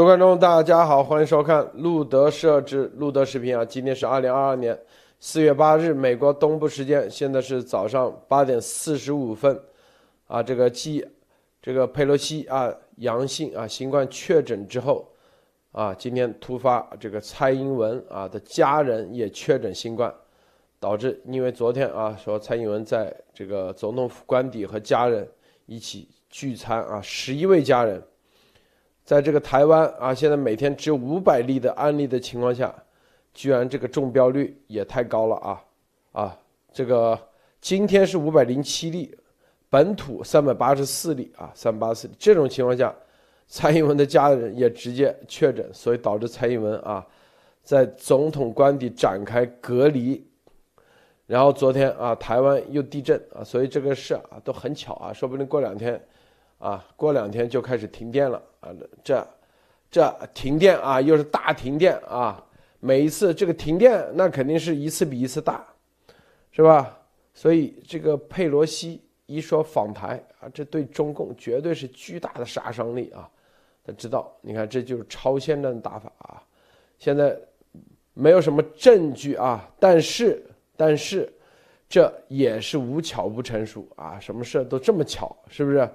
各位观众，大家好，欢迎收看路德设置路德视频啊。今天是二零二二年四月八日，美国东部时间，现在是早上八点四十五分啊。这个继这个佩洛西啊阳性啊新冠确诊之后啊，今天突发这个蔡英文啊的家人也确诊新冠，导致因为昨天啊说蔡英文在这个总统府官邸和家人一起聚餐啊，十一位家人。在这个台湾啊，现在每天只有五百例的案例的情况下，居然这个中标率也太高了啊啊！这个今天是五百零七例，本土三百八十四例啊，三八四。这种情况下，蔡英文的家人也直接确诊，所以导致蔡英文啊，在总统官邸展开隔离。然后昨天啊，台湾又地震啊，所以这个事啊都很巧啊，说不定过两天。啊，过两天就开始停电了啊！这，这停电啊，又是大停电啊！每一次这个停电，那肯定是一次比一次大，是吧？所以这个佩洛西一说访台啊，这对中共绝对是巨大的杀伤力啊！他知道，你看这就是超限战打法啊！现在没有什么证据啊，但是，但是这也是无巧不成书啊！什么事都这么巧，是不是？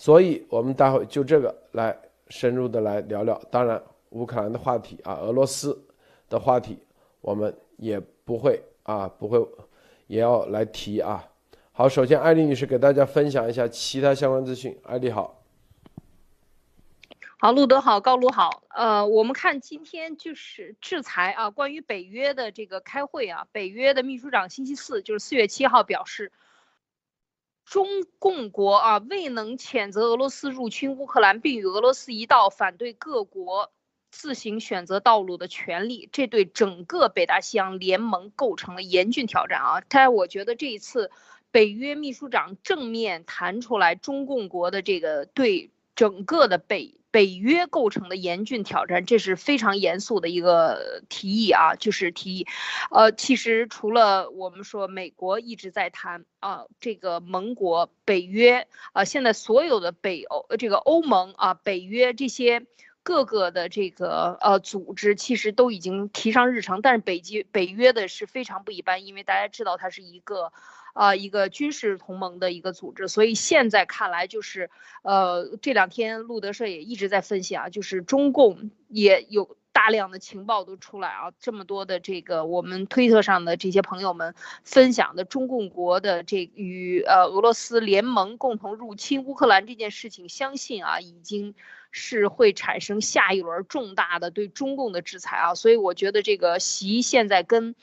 所以，我们待会就这个来深入的来聊聊。当然，乌克兰的话题啊，俄罗斯的话题，我们也不会啊，不会，也要来提啊。好，首先，艾丽女士给大家分享一下其他相关资讯。艾丽好，好，路德好，高卢好。呃，我们看今天就是制裁啊，关于北约的这个开会啊，北约的秘书长星期四就是四月七号表示。中共国啊未能谴责俄罗斯入侵乌克兰，并与俄罗斯一道反对各国自行选择道路的权利，这对整个北大西洋联盟构成了严峻挑战啊！但我觉得这一次北约秘书长正面谈出来，中共国的这个对整个的北。北约构成的严峻挑战，这是非常严肃的一个提议啊，就是提议，呃，其实除了我们说美国一直在谈啊，这个盟国北约啊，现在所有的北欧这个欧盟啊，北约这些各个的这个呃组织，其实都已经提上日程，但是北极北约的是非常不一般，因为大家知道它是一个。啊，一个军事同盟的一个组织，所以现在看来就是，呃，这两天路德社也一直在分析啊，就是中共也有大量的情报都出来啊，这么多的这个我们推特上的这些朋友们分享的中共国的这与呃俄罗斯联盟共同入侵乌克兰这件事情，相信啊已经是会产生下一轮重大的对中共的制裁啊，所以我觉得这个习现在跟。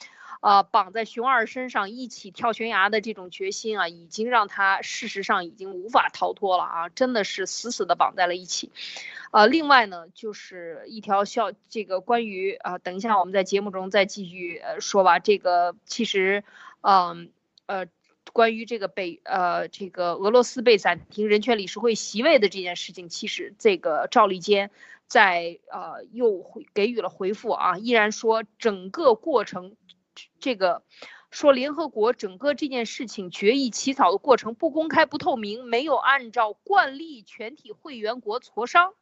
啊，绑在熊二身上一起跳悬崖的这种决心啊，已经让他事实上已经无法逃脱了啊，真的是死死的绑在了一起。呃，另外呢，就是一条消这个关于啊，等一下我们在节目中再继续说吧。这个其实，嗯呃，关于这个被呃这个俄罗斯被暂停人权理事会席位的这件事情，其实这个赵立坚在呃又回给予了回复啊，依然说整个过程。这个说联合国整个这件事情决议起草的过程不公开不透明，没有按照惯例全体会员国磋商，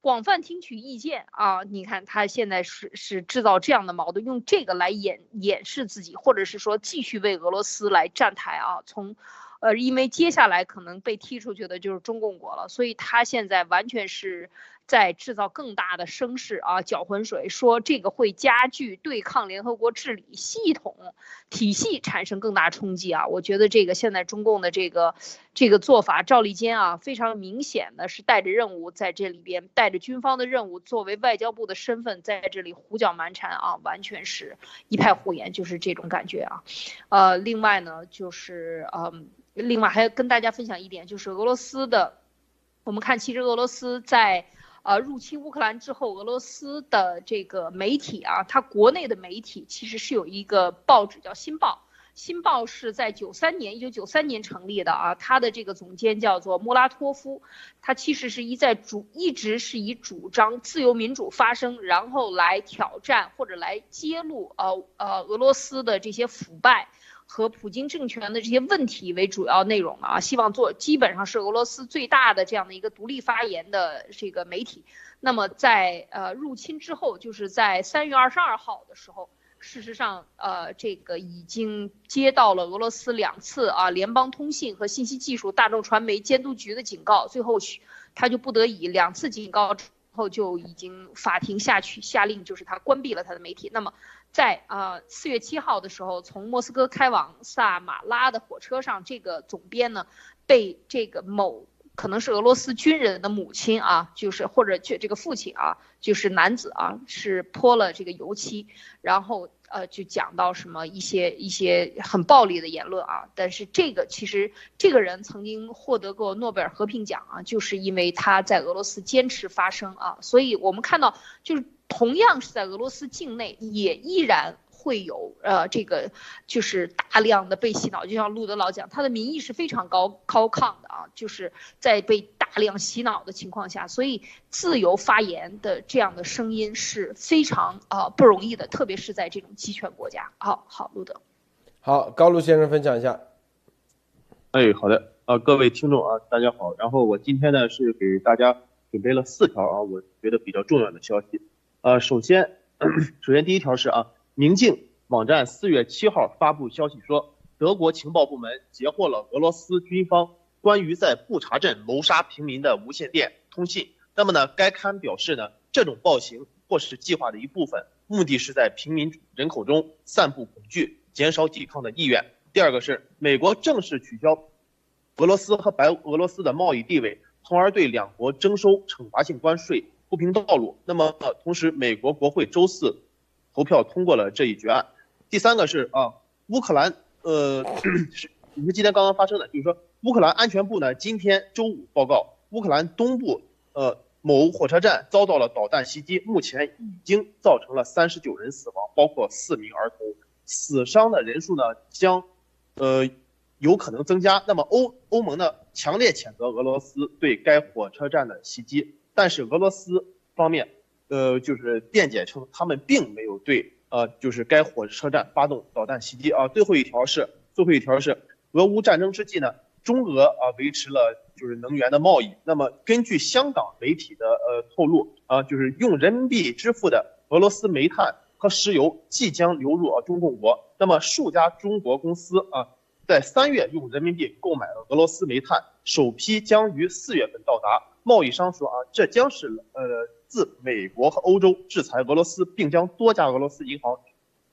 广泛听取意见啊！你看他现在是是制造这样的矛盾，用这个来掩掩饰自己，或者是说继续为俄罗斯来站台啊！从，呃，因为接下来可能被踢出去的就是中共国了，所以他现在完全是。在制造更大的声势啊，搅浑水，说这个会加剧对抗联合国治理系统体系产生更大冲击啊！我觉得这个现在中共的这个这个做法，赵立坚啊，非常明显的是带着任务在这里边，带着军方的任务，作为外交部的身份在这里胡搅蛮缠啊，完全是一派胡言，就是这种感觉啊。呃，另外呢，就是嗯，另外还要跟大家分享一点，就是俄罗斯的，我们看其实俄罗斯在。呃，入侵乌克兰之后，俄罗斯的这个媒体啊，它国内的媒体其实是有一个报纸叫《新报》，《新报》是在九三年，一九九三年成立的啊，它的这个总监叫做莫拉托夫，他其实是一在主一直是以主张自由民主发声，然后来挑战或者来揭露呃呃俄罗斯的这些腐败。和普京政权的这些问题为主要内容啊，希望做基本上是俄罗斯最大的这样的一个独立发言的这个媒体。那么在呃入侵之后，就是在三月二十二号的时候，事实上呃这个已经接到了俄罗斯两次啊联邦通信和信息技术大众传媒监督局的警告，最后他就不得已两次警告之后就已经法庭下去下令，就是他关闭了他的媒体。那么在啊四月七号的时候，从莫斯科开往萨马拉的火车上，这个总编呢被这个某。可能是俄罗斯军人的母亲啊，就是或者这这个父亲啊，就是男子啊，是泼了这个油漆，然后呃就讲到什么一些一些很暴力的言论啊。但是这个其实这个人曾经获得过诺贝尔和平奖啊，就是因为他在俄罗斯坚持发声啊。所以我们看到，就是同样是在俄罗斯境内，也依然。会有呃，这个就是大量的被洗脑，就像路德老讲，他的民意是非常高高亢的啊，就是在被量洗脑的情况下，所以自由发言的这样的声音是非常啊不容易的，特别是在这种集权国家。好好，路德，好，高路先生分享一下。哎，好的，啊，各位听众啊，大家好。然后我今天呢是给大家准备了四条啊，我觉得比较重要的消息。呃，首先，首先第一条是啊。宁静网站四月七号发布消息说，德国情报部门截获了俄罗斯军方关于在布查镇谋杀平民的无线电通信。那么呢，该刊表示呢，这种暴行或是计划的一部分，目的是在平民人口中散布恐惧，减少抵抗的意愿。第二个是美国正式取消俄罗斯和白俄罗斯的贸易地位，从而对两国征收惩罚性关税铺平道路。那么同时，美国国会周四。投票通过了这一决案。第三个是啊，乌克兰呃 是你们今天刚刚发生的，就是说乌克兰安全部呢今天周五报告，乌克兰东部呃某火车站遭到了导弹袭击，目前已经造成了三十九人死亡，包括四名儿童，死伤的人数呢将呃有可能增加。那么欧欧盟呢强烈谴责俄罗斯对该火车站的袭击，但是俄罗斯方面。呃，就是辩解称他们并没有对呃，就是该火车站发动导弹袭击啊。最后一条是最后一条是，俄乌战争之际呢，中俄啊维持了就是能源的贸易。那么根据香港媒体的呃透露啊，就是用人民币支付的俄罗斯煤炭和石油即将流入啊中共国。那么数家中国公司啊，在三月用人民币购买了俄罗斯煤炭，首批将于四月份到达。贸易商说啊，这将是呃。自美国和欧洲制裁俄罗斯，并将多家俄罗斯银行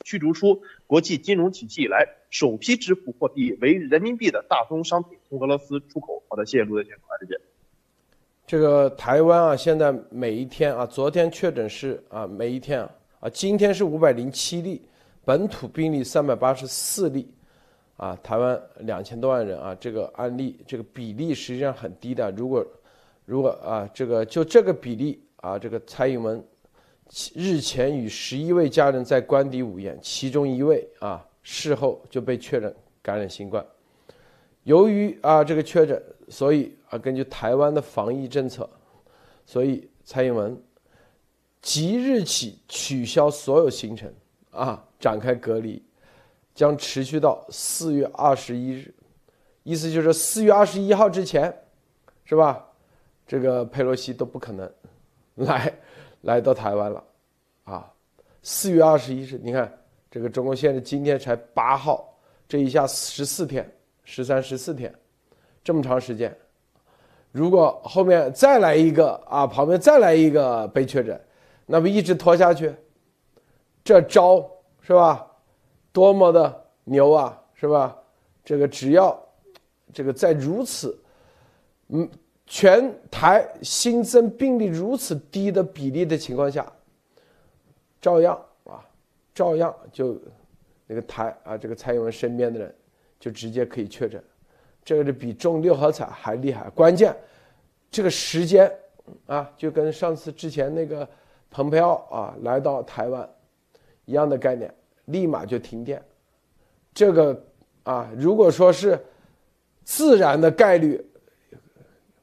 驱逐出国际金融体系以来，首批支付货币为人民币的大宗商品从俄罗斯出口。好的，谢谢陆德先生，谢谢。这个台湾啊，现在每一天啊，昨天确诊是啊，每一天啊，啊，今天是五百零七例，本土病例三百八十四例，啊，台湾两千多万人啊，这个案例这个比例实际上很低的。如果如果啊，这个就这个比例。啊，这个蔡英文日前与十一位家人在官邸午宴，其中一位啊事后就被确诊感染新冠。由于啊这个确诊，所以啊根据台湾的防疫政策，所以蔡英文即日起取消所有行程啊，展开隔离，将持续到四月二十一日。意思就是四月二十一号之前，是吧？这个佩洛西都不可能。来，来到台湾了，啊，四月二十一日，你看这个中国现在今天才八号，这一下十四天，十三十四天，这么长时间，如果后面再来一个啊，旁边再来一个被确诊，那么一直拖下去，这招是吧？多么的牛啊，是吧？这个只要这个在如此，嗯。全台新增病例如此低的比例的情况下，照样啊，照样就那个台啊，这个蔡英文身边的人就直接可以确诊，这个是比中六合彩还厉害。关键这个时间啊，就跟上次之前那个蓬佩奥啊来到台湾一样的概念，立马就停电。这个啊，如果说是自然的概率。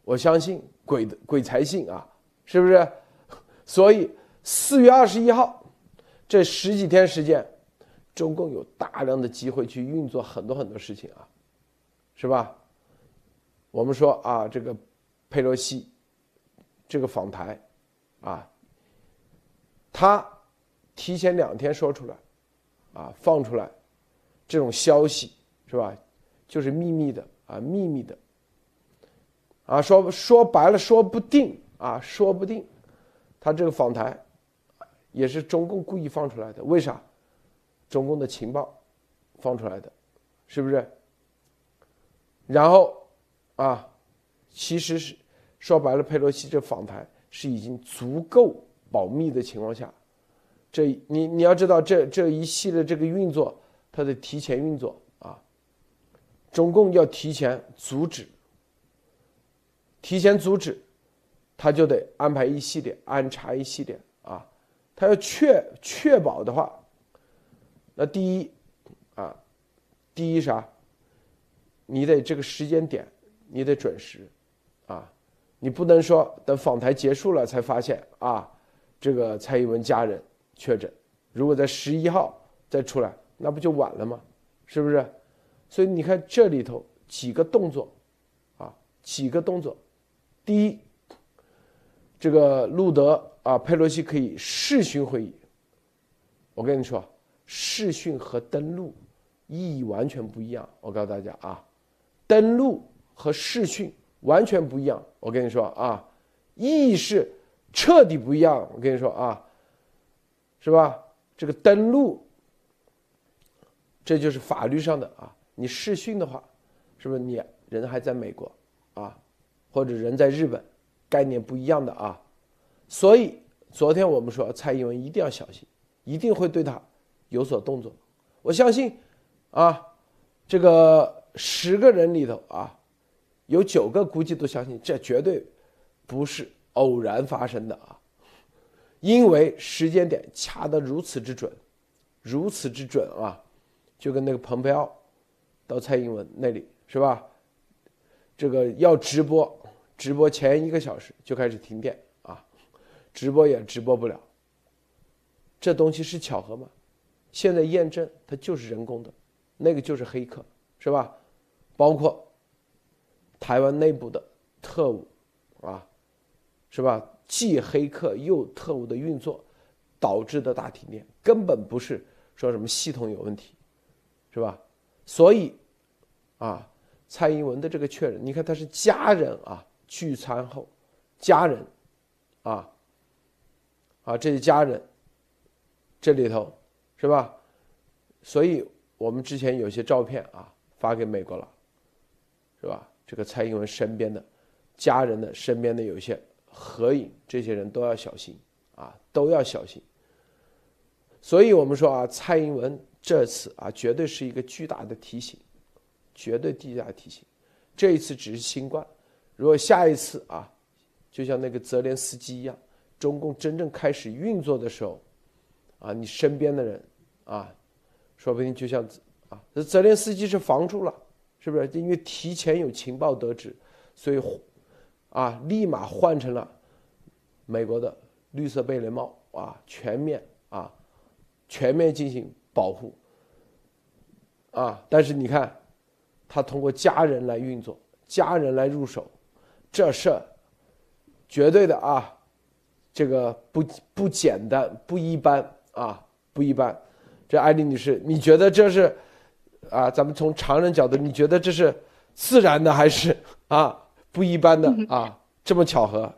我相信鬼的鬼才信啊，是不是？所以四月二十一号这十几天时间，中共有大量的机会去运作很多很多事情啊，是吧？我们说啊，这个佩洛西这个访台啊，他提前两天说出来，啊，放出来这种消息是吧？就是秘密的啊，秘密的啊，说说白了，说不定啊，说不定他这个访谈也是中共故意放出来的，为啥？中共的情报放出来的，是不是？然后啊，其实是说白了，佩洛西这访谈是已经足够保密的情况下，这你你要知道，这这一系列这个运作，它的提前运作啊，中共要提前阻止，提前阻止，他就得安排一系列安插一系列啊，他要确确保的话，那第一啊，第一啥？你得这个时间点，你得准时，啊，你不能说等访谈结束了才发现啊，这个蔡英文家人确诊，如果在十一号再出来，那不就晚了吗？是不是？所以你看这里头几个动作，啊，几个动作，第一，这个路德啊，佩洛西可以视讯会议，我跟你说，视讯和登录意义完全不一样，我告诉大家啊。登录和视讯完全不一样，我跟你说啊，意义是彻底不一样。我跟你说啊，是吧？这个登录，这就是法律上的啊。你视讯的话，是不是你人还在美国啊，或者人在日本，概念不一样的啊。所以昨天我们说蔡英文一定要小心，一定会对他有所动作。我相信啊，这个。十个人里头啊，有九个估计都相信这绝对不是偶然发生的啊，因为时间点掐得如此之准，如此之准啊，就跟那个蓬佩奥到蔡英文那里是吧？这个要直播，直播前一个小时就开始停电，直播也直播不了。这东西是巧合吗？现在验证它就是人工的，那个就是黑客，是吧？包括台湾内部的特务啊，是吧？既黑客又特务的运作导致的大停电，根本不是说什么系统有问题，是吧？所以啊，蔡英文的这个确认，你看他是家人啊聚餐后，家人啊啊这些家人这里头是吧？所以我们之前有些照片啊发给美国了。是吧？这个蔡英文身边的家人的身边的有些合影，这些人都要小心啊，都要小心。所以我们说啊，蔡英文这次啊，绝对是一个巨大的提醒，绝对巨大的提醒。这一次只是新冠，如果下一次啊，就像那个泽连斯基一样，中共真正开始运作的时候，啊，你身边的人啊，说不定就像啊，泽连斯基是防住了。是不是因为提前有情报得知，所以啊，立马换成了美国的绿色贝雷帽啊，全面啊，全面进行保护啊。但是你看，他通过家人来运作，家人来入手，这事儿绝对的啊，这个不不简单，不一般啊，不一般。这艾丽女士，你觉得这是？啊，咱们从常人角度，你觉得这是自然的还是啊不一般的啊？这么巧合？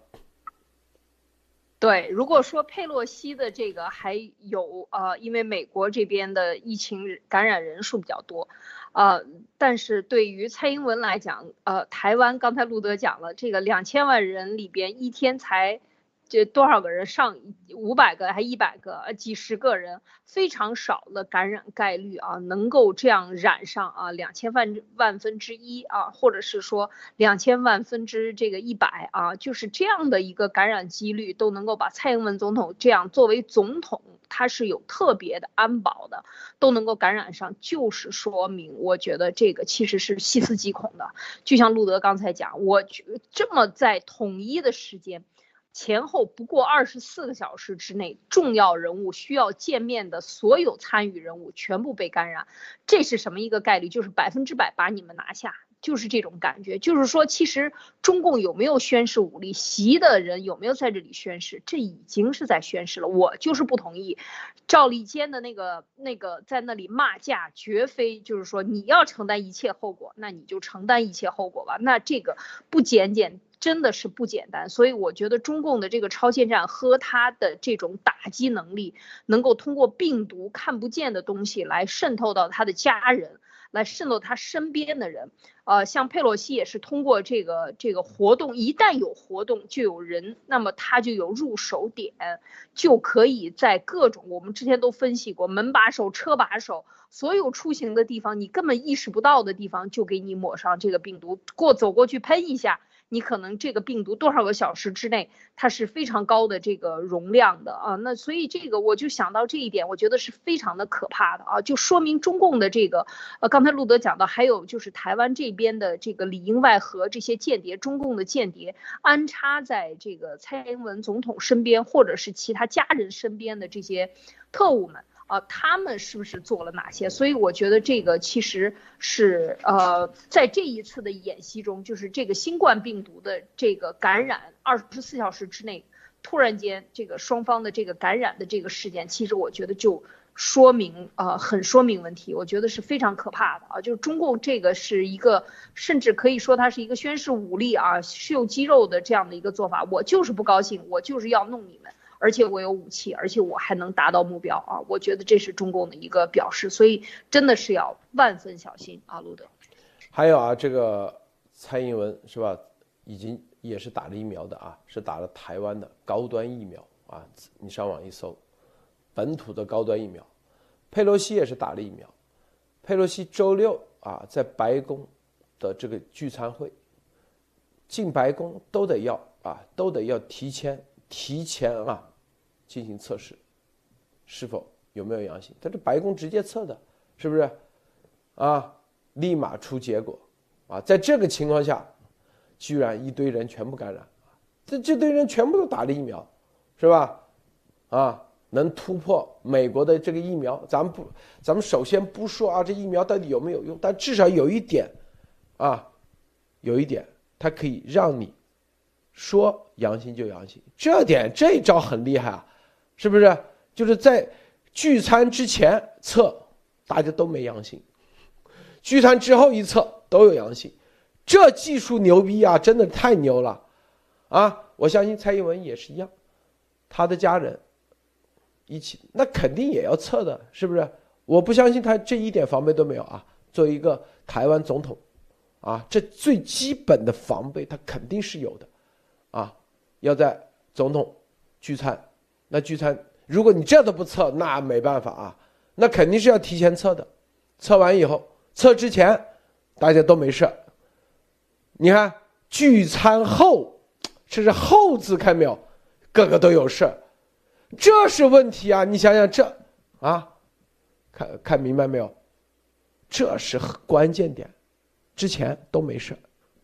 对，如果说佩洛西的这个还有呃，因为美国这边的疫情感染人数比较多，呃，但是对于蔡英文来讲，呃，台湾刚才路德讲了，这个两千万人里边一天才。这多少个人上五百个还一百个呃几十个人非常少的感染概率啊能够这样染上啊两千万万分之一啊或者是说两千万分之这个一百啊就是这样的一个感染几率都能够把蔡英文总统这样作为总统他是有特别的安保的都能够感染上就是说明我觉得这个其实是细思极恐的就像路德刚才讲我这么在统一的时间。前后不过二十四个小时之内，重要人物需要见面的所有参与人物全部被感染，这是什么一个概率？就是百分之百把你们拿下，就是这种感觉，就是说，其实中共有没有宣誓武力，习的人有没有在这里宣誓，这已经是在宣誓了。我就是不同意，赵立坚的那个那个在那里骂架，绝非就是说你要承担一切后果，那你就承担一切后果吧。那这个不简简。真的是不简单，所以我觉得中共的这个超限战和他的这种打击能力，能够通过病毒看不见的东西来渗透到他的家人，来渗透他身边的人。呃，像佩洛西也是通过这个这个活动，一旦有活动就有人，那么他就有入手点，就可以在各种我们之前都分析过门把手、车把手，所有出行的地方你根本意识不到的地方，就给你抹上这个病毒，过走过去喷一下。你可能这个病毒多少个小时之内，它是非常高的这个容量的啊，那所以这个我就想到这一点，我觉得是非常的可怕的啊，就说明中共的这个，呃，刚才路德讲到，还有就是台湾这边的这个里应外合这些间谍，中共的间谍安插在这个蔡英文总统身边或者是其他家人身边的这些特务们。啊，他们是不是做了哪些？所以我觉得这个其实是呃，在这一次的演习中，就是这个新冠病毒的这个感染，二十四小时之内突然间这个双方的这个感染的这个事件，其实我觉得就说明呃，很说明问题，我觉得是非常可怕的啊。就是中共这个是一个，甚至可以说它是一个宣示武力啊、秀肌肉的这样的一个做法。我就是不高兴，我就是要弄你们。而且我有武器，而且我还能达到目标啊！我觉得这是中共的一个表示，所以真的是要万分小心啊，路德。还有啊，这个蔡英文是吧？已经也是打了疫苗的啊，是打了台湾的高端疫苗啊。你上网一搜，本土的高端疫苗。佩洛西也是打了疫苗。佩洛西周六啊，在白宫的这个聚餐会，进白宫都得要啊，都得要提前提前啊。进行测试，是否有没有阳性？他这白宫直接测的，是不是？啊，立马出结果，啊，在这个情况下，居然一堆人全部感染，这这堆人全部都打了疫苗，是吧？啊，能突破美国的这个疫苗，咱们不，咱们首先不说啊，这疫苗到底有没有用？但至少有一点，啊，有一点，它可以让你说阳性就阳性，这点这一招很厉害啊。是不是就是在聚餐之前测，大家都没阳性；聚餐之后一测都有阳性，这技术牛逼啊！真的太牛了，啊！我相信蔡英文也是一样，他的家人一起，那肯定也要测的，是不是？我不相信他这一点防备都没有啊！作为一个台湾总统，啊，这最基本的防备他肯定是有的，啊，要在总统聚餐。那聚餐，如果你这都不测，那没办法啊，那肯定是要提前测的，测完以后，测之前大家都没事。你看聚餐后，这是后字看没有？个个都有事，这是问题啊！你想想这啊，看看明白没有？这是关键点，之前都没事，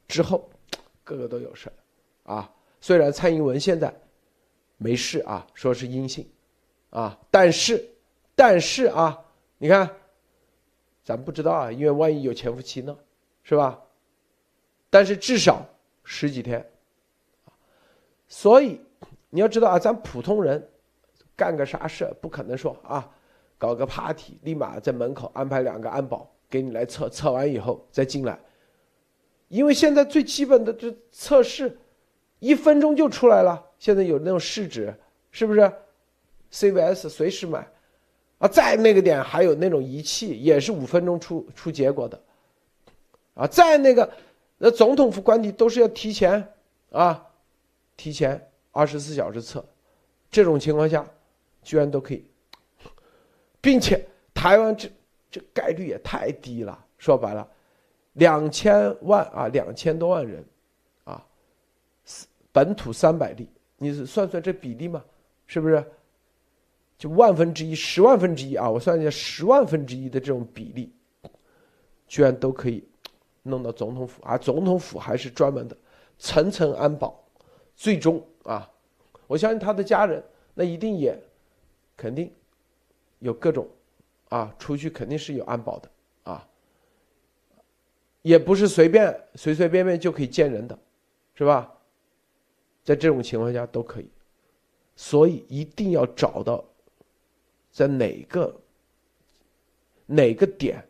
之后 个个都有事啊。虽然蔡英文现在。没事啊，说是阴性，啊，但是，但是啊，你看，咱不知道啊，因为万一有潜伏期呢，是吧？但是至少十几天，所以你要知道啊，咱普通人干个啥事不可能说啊，搞个 party，立马在门口安排两个安保给你来测，测完以后再进来，因为现在最基本的这测试，一分钟就出来了。现在有那种试纸，是不是？CVS 随时买，啊，再那个点还有那种仪器，也是五分钟出出结果的，啊，在那个，那总统府官邸都是要提前啊，提前二十四小时测，这种情况下，居然都可以，并且台湾这这概率也太低了，说白了，两千万啊，两千多万人，本土三百例。你算算这比例嘛，是不是？就万分之一、十万分之一啊！我算一下，十万分之一的这种比例，居然都可以弄到总统府啊！总统府还是专门的层层安保，最终啊，我相信他的家人那一定也肯定有各种啊，出去肯定是有安保的啊。也不是随便随随便便就可以见人的，是吧？在这种情况下都可以，所以一定要找到在哪个哪个点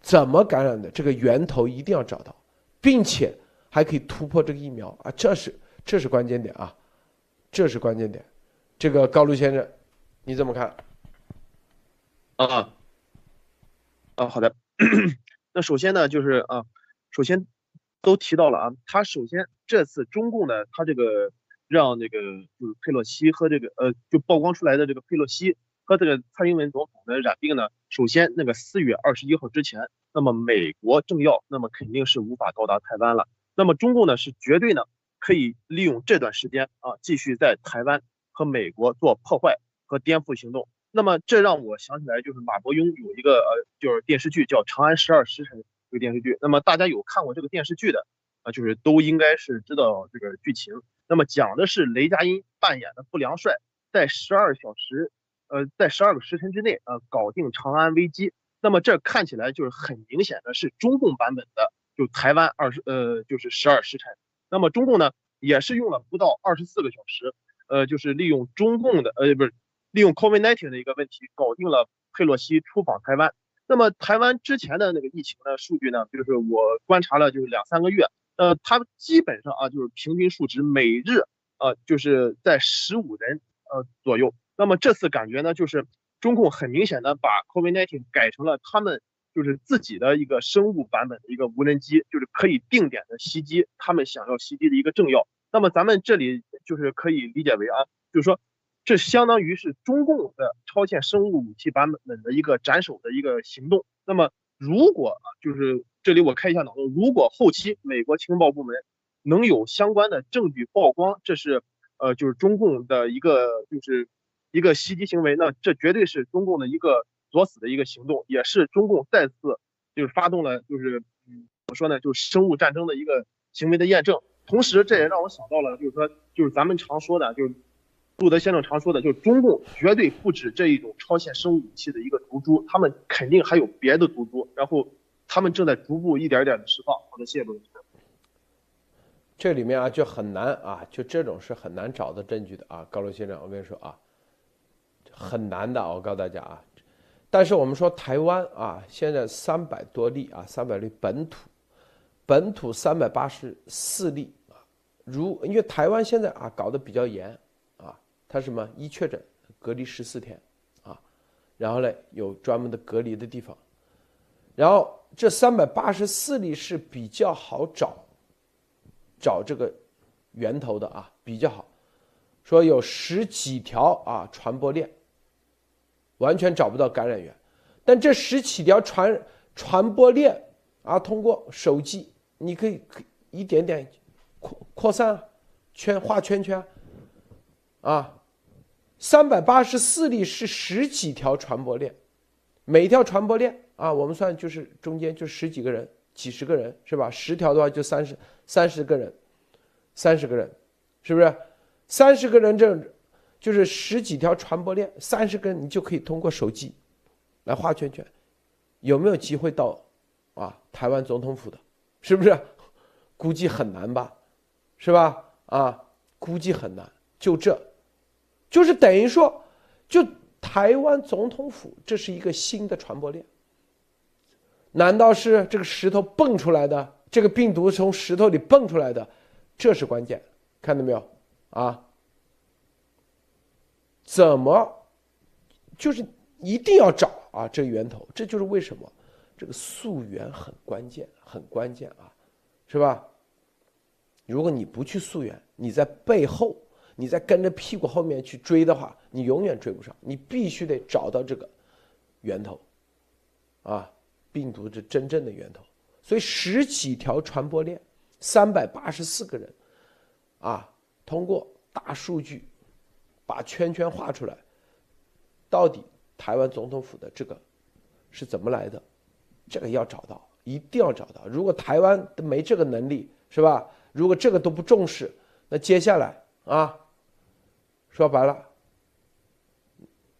怎么感染的这个源头一定要找到，并且还可以突破这个疫苗啊，这是这是关键点啊，这是关键点。这个高露先生，你怎么看？啊啊，好的。那首先呢，就是啊，首先都提到了啊，他首先这次中共呢，他这个让那个就是佩洛西和这个呃，就曝光出来的这个佩洛西和这个蔡英文总统的染病呢，首先那个四月二十一号之前，那么美国政要那么肯定是无法到达台湾了，那么中共呢是绝对呢可以利用这段时间啊，继续在台湾和美国做破坏和颠覆行动。那么这让我想起来，就是马伯庸有一个呃，就是电视剧叫《长安十二时辰》这个电视剧。那么大家有看过这个电视剧的啊，就是都应该是知道这个剧情。那么讲的是雷佳音扮演的不良帅，在十二小时，呃，在十二个时辰之内呃，搞定长安危机。那么这看起来就是很明显的是中共版本的，就台湾二十呃，就是十二时辰。那么中共呢，也是用了不到二十四个小时，呃，就是利用中共的呃，不是。利用 COVID-19 的一个问题搞定了佩洛西出访台湾。那么台湾之前的那个疫情的数据呢，就是我观察了就是两三个月，呃，它基本上啊就是平均数值每日呃就是在十五人呃左右。那么这次感觉呢，就是中共很明显的把 COVID-19 改成了他们就是自己的一个生物版本的一个无人机，就是可以定点的袭击他们想要袭击的一个政要。那么咱们这里就是可以理解为啊，就是说。这相当于是中共的超限生物武器版本的一个斩首的一个行动。那么，如果啊，就是这里我开一下脑洞，如果后期美国情报部门能有相关的证据曝光，这是呃，就是中共的一个就是一个袭击行为，那这绝对是中共的一个作死的一个行动，也是中共再次就是发动了就是嗯，怎么说呢，就是生物战争的一个行为的验证。同时，这也让我想到了，就是说，就是咱们常说的，就是。路德先生常说的，就是中共绝对不止这一种超限生物武器的一个毒株，他们肯定还有别的毒株，然后他们正在逐步一点点的释放。好的，谢谢陆先生。这里面啊就很难啊，就这种是很难找到证据的啊，高龙先生，我跟你说啊，很难的，我告诉大家啊。但是我们说台湾啊，现在三百多例啊，三百例本土，本土三百八十四例啊，如因为台湾现在啊搞得比较严。他什么？一确诊隔离十四天，啊，然后呢有专门的隔离的地方，然后这三百八十四例是比较好找，找这个源头的啊比较好，说有十几条啊传播链，完全找不到感染源，但这十几条传传播链啊通过手机你可以可一点点扩扩散圈画圈圈，啊。三百八十四例是十几条传播链，每条传播链啊，我们算就是中间就十几个人、几十个人是吧？十条的话就三十三十个人，三十个人，是不是？三十个人这就是十几条传播链，三十个人你就可以通过手机来画圈圈，有没有机会到啊台湾总统府的？是不是？估计很难吧，是吧？啊，估计很难，就这。就是等于说，就台湾总统府，这是一个新的传播链。难道是这个石头蹦出来的？这个病毒从石头里蹦出来的？这是关键，看到没有？啊？怎么？就是一定要找啊，这源头。这就是为什么这个溯源很关键，很关键啊，是吧？如果你不去溯源，你在背后。你再跟着屁股后面去追的话，你永远追不上。你必须得找到这个源头，啊，病毒的真正的源头。所以十几条传播链，三百八十四个人，啊，通过大数据把圈圈画出来，到底台湾总统府的这个是怎么来的？这个要找到，一定要找到。如果台湾都没这个能力，是吧？如果这个都不重视，那接下来啊。说白了，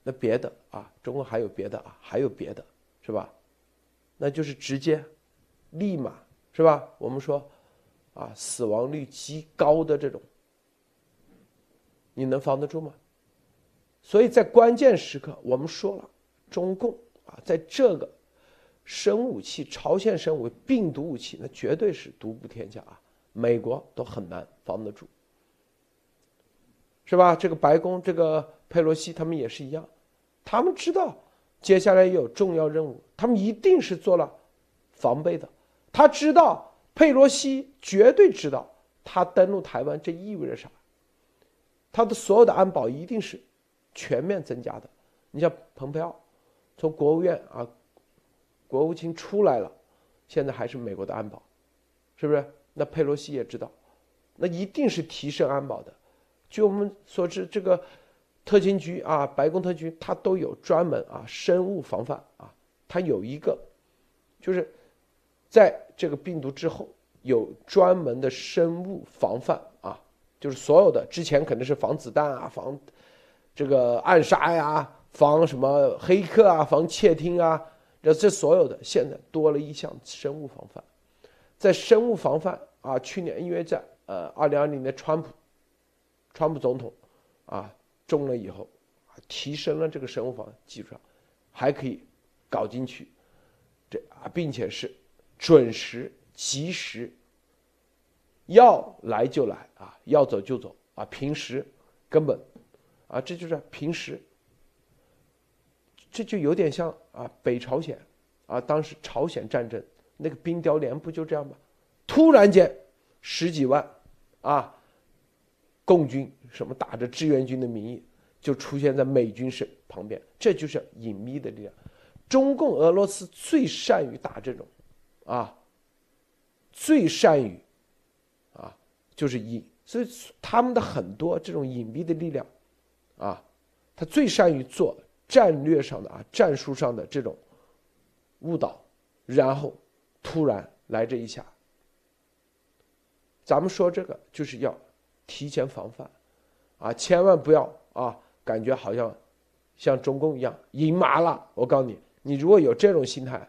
那别的啊，中国还有别的啊，还有别的，是吧？那就是直接立马是吧？我们说啊，死亡率极高的这种，你能防得住吗？所以在关键时刻，我们说了，中共啊，在这个生武器，朝鲜生武病毒武器，那绝对是独步天下啊，美国都很难防得住，是吧？这个白宫，这个佩洛西他们也是一样，他们知道接下来有重要任务，他们一定是做了防备的。他知道佩洛西绝对知道他登陆台湾这意味着啥，他的所有的安保一定是。全面增加的，你像蓬佩奥，从国务院啊，国务卿出来了，现在还是美国的安保，是不是？那佩洛西也知道，那一定是提升安保的。据我们所知，这个特勤局啊，白宫特局，它都有专门啊生物防范啊，它有一个，就是在这个病毒之后有专门的生物防范啊，就是所有的之前肯定是防子弹啊，防。这个暗杀呀，防什么黑客啊，防窃听啊，这这所有的现在多了一项生物防范，在生物防范啊，去年因为在呃二零二零年川普，川普总统啊中了以后，提升了这个生物防技术上，还可以搞进去，这啊并且是准时及时，要来就来啊，要走就走啊，平时根本。啊，这就是平时，这就有点像啊，北朝鲜，啊，当时朝鲜战争那个冰雕连不就这样吗？突然间十几万，啊，共军什么打着志愿军的名义就出现在美军身旁边，这就是隐秘的力量。中共、俄罗斯最善于打这种，啊，最善于，啊，就是隐，所以他们的很多这种隐秘的力量。啊，他最善于做战略上的啊战术上的这种误导，然后突然来这一下。咱们说这个就是要提前防范，啊，千万不要啊，感觉好像像中共一样赢麻了。我告诉你，你如果有这种心态，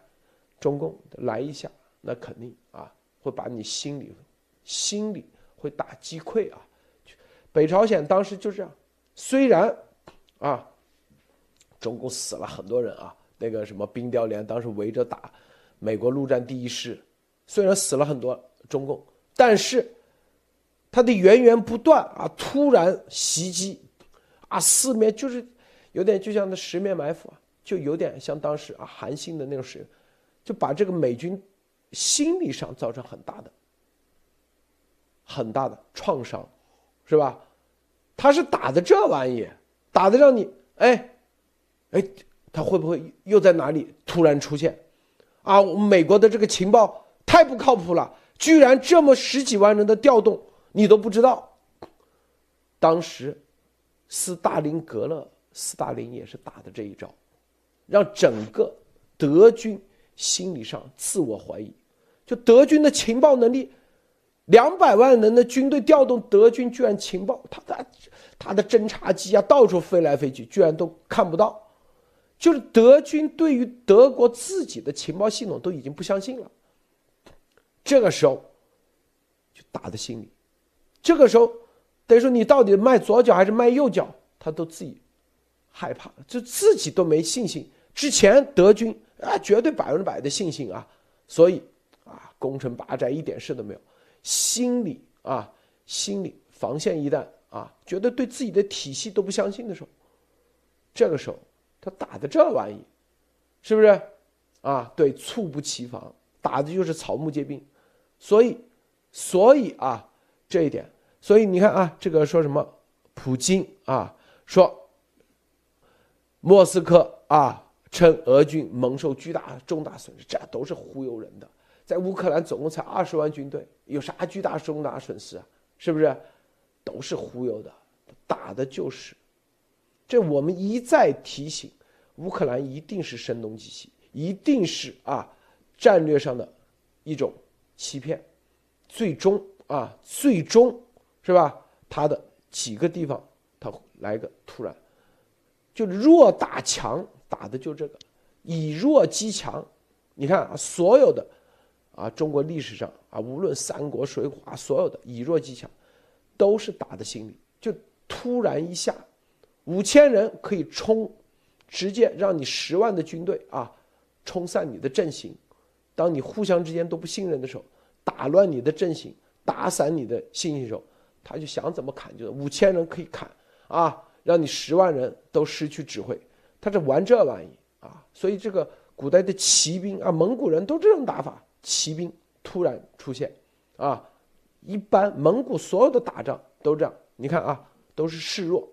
中共来一下，那肯定啊会把你心里心里会打击溃啊。北朝鲜当时就这样。虽然，啊，中共死了很多人啊，那个什么冰雕连当时围着打美国陆战第一师，虽然死了很多中共，但是他的源源不断啊，突然袭击，啊，四面就是有点就像那十面埋伏啊，就有点像当时啊韩信的那种时，就把这个美军心理上造成很大的很大的创伤，是吧？他是打的这玩意，打的让你哎，哎，他会不会又在哪里突然出现？啊，美国的这个情报太不靠谱了，居然这么十几万人的调动你都不知道。当时，斯大林格勒，斯大林也是打的这一招，让整个德军心理上自我怀疑，就德军的情报能力。两百万人的军队调动，德军居然情报他的他的侦察机啊，到处飞来飞去，居然都看不到。就是德军对于德国自己的情报系统都已经不相信了。这个时候就打的心里，这个时候等于说你到底迈左脚还是迈右脚，他都自己害怕，就自己都没信心。之前德军啊，绝对百分之百的信心啊，所以啊，攻城拔寨一点事都没有。心理啊，心理防线一旦啊，觉得对自己的体系都不相信的时候，这个时候他打的这玩意，是不是？啊，对，猝不及防，打的就是草木皆兵，所以，所以啊，这一点，所以你看啊，这个说什么，普京啊，说莫斯科啊，称俄军蒙受巨大重大损失，这都是忽悠人的。在乌克兰总共才二十万军队，有啥巨大重大损失啊？是不是？都是忽悠的，打的就是。这我们一再提醒，乌克兰一定是声东击西，一定是啊战略上的一种欺骗，最终啊最终是吧？他的几个地方他来个突然，就弱打强，打的就这个，以弱击强。你看啊，所有的。啊，中国历史上啊，无论三国、水浒啊，所有的以弱击强，都是打的心理，就突然一下，五千人可以冲，直接让你十万的军队啊，冲散你的阵型。当你互相之间都不信任的时候，打乱你的阵型，打散你的信心的时候，他就想怎么砍就五千人可以砍啊，让你十万人都失去指挥，他这玩这玩意啊。所以这个古代的骑兵啊，蒙古人都这种打法。骑兵突然出现，啊，一般蒙古所有的打仗都这样。你看啊，都是示弱，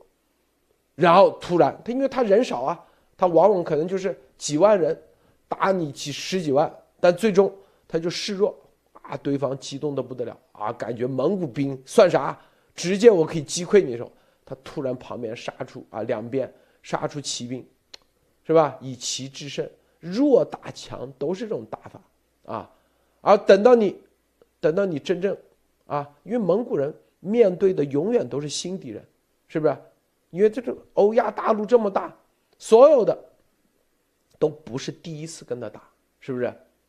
然后突然他因为他人少啊，他往往可能就是几万人打你几十几万，但最终他就示弱啊，对方激动的不得了啊，感觉蒙古兵算啥，直接我可以击溃你的时候，他突然旁边杀出啊，两边杀出骑兵，是吧？以骑制胜，弱打强都是这种打法啊。而等到你，等到你真正，啊，因为蒙古人面对的永远都是新敌人，是不是？因为这个欧亚大陆这么大，所有的都不是第一次跟他打，是不是？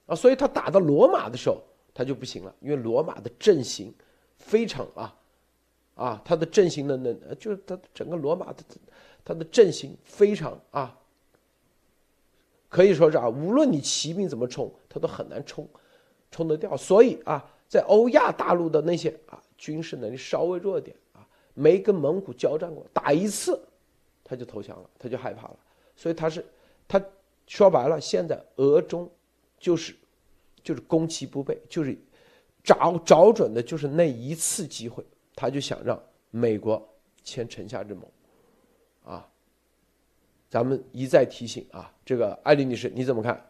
啊，所以他打到罗马的时候，他就不行了，因为罗马的阵型非常啊，啊，他的阵型的那，就是他整个罗马的，他的阵型非常啊，可以说是啊，无论你骑兵怎么冲，他都很难冲。冲得掉，所以啊，在欧亚大陆的那些啊军事能力稍微弱一点啊，没跟蒙古交战过，打一次他就投降了，他就害怕了。所以他是他说白了，现在俄中就是就是攻其不备，就是找找准的就是那一次机会，他就想让美国签城下之盟啊。咱们一再提醒啊，这个艾丽女士你怎么看？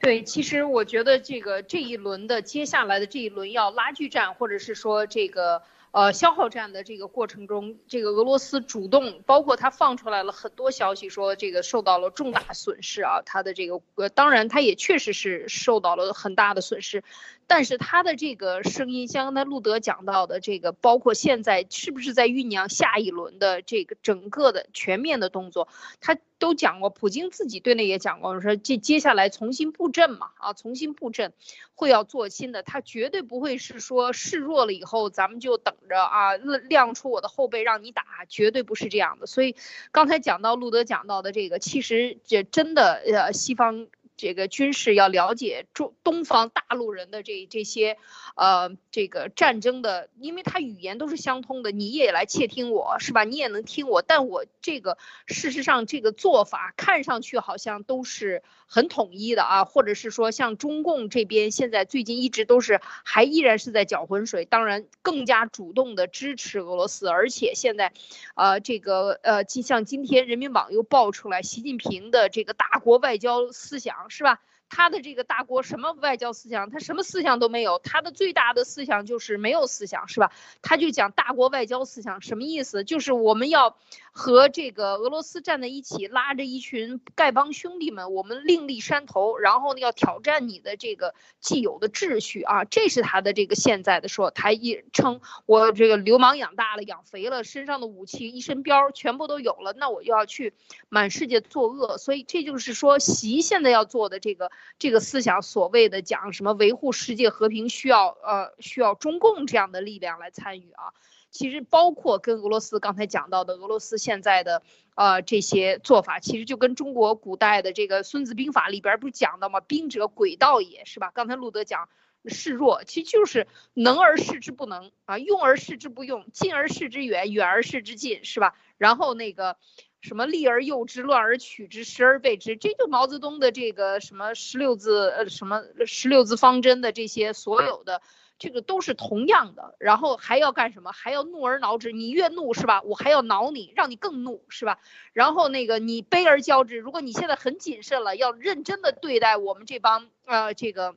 对，其实我觉得这个这一轮的接下来的这一轮要拉锯战，或者是说这个呃消耗战的这个过程中，这个俄罗斯主动，包括他放出来了很多消息，说这个受到了重大损失啊，他的这个呃，当然他也确实是受到了很大的损失。但是他的这个声音，像刚才路德讲到的这个，包括现在是不是在酝酿下一轮的这个整个的全面的动作，他都讲过，普京自己对内也讲过，说接接下来重新布阵嘛，啊，重新布阵会要做新的，他绝对不会是说示弱了以后咱们就等着啊亮出我的后背让你打，绝对不是这样的。所以刚才讲到路德讲到的这个，其实这真的呃西方。这个军事要了解中东方大陆人的这这些，呃，这个战争的，因为他语言都是相通的，你也来窃听我是吧？你也能听我，但我这个事实上这个做法看上去好像都是很统一的啊，或者是说像中共这边现在最近一直都是还依然是在搅浑水，当然更加主动的支持俄罗斯，而且现在，呃，这个呃，像今天人民网又爆出来习近平的这个大国外交思想。是吧？他的这个大国什么外交思想？他什么思想都没有。他的最大的思想就是没有思想，是吧？他就讲大国外交思想什么意思？就是我们要和这个俄罗斯站在一起，拉着一群丐帮兄弟们，我们另立山头，然后呢要挑战你的这个既有的秩序啊！这是他的这个现在的说，他一称我这个流氓养大了、养肥了，身上的武器一身膘全部都有了，那我就要去满世界作恶。所以这就是说，习现在要做的这个。这个思想所谓的讲什么维护世界和平需要呃需要中共这样的力量来参与啊，其实包括跟俄罗斯刚才讲到的俄罗斯现在的呃这些做法，其实就跟中国古代的这个《孙子兵法》里边不是讲的吗？兵者诡道也是吧？刚才路德讲示弱，其实就是能而示之不能啊，用而示之不用，近而示之远，远而示之近，是吧？然后那个。什么利而诱之，乱而取之，时而备之，这就毛泽东的这个什么十六字呃什么十六字方针的这些所有的，这个都是同样的。然后还要干什么？还要怒而挠之，你越怒是吧？我还要挠你，让你更怒是吧？然后那个你悲而骄之，如果你现在很谨慎了，要认真的对待我们这帮呃这个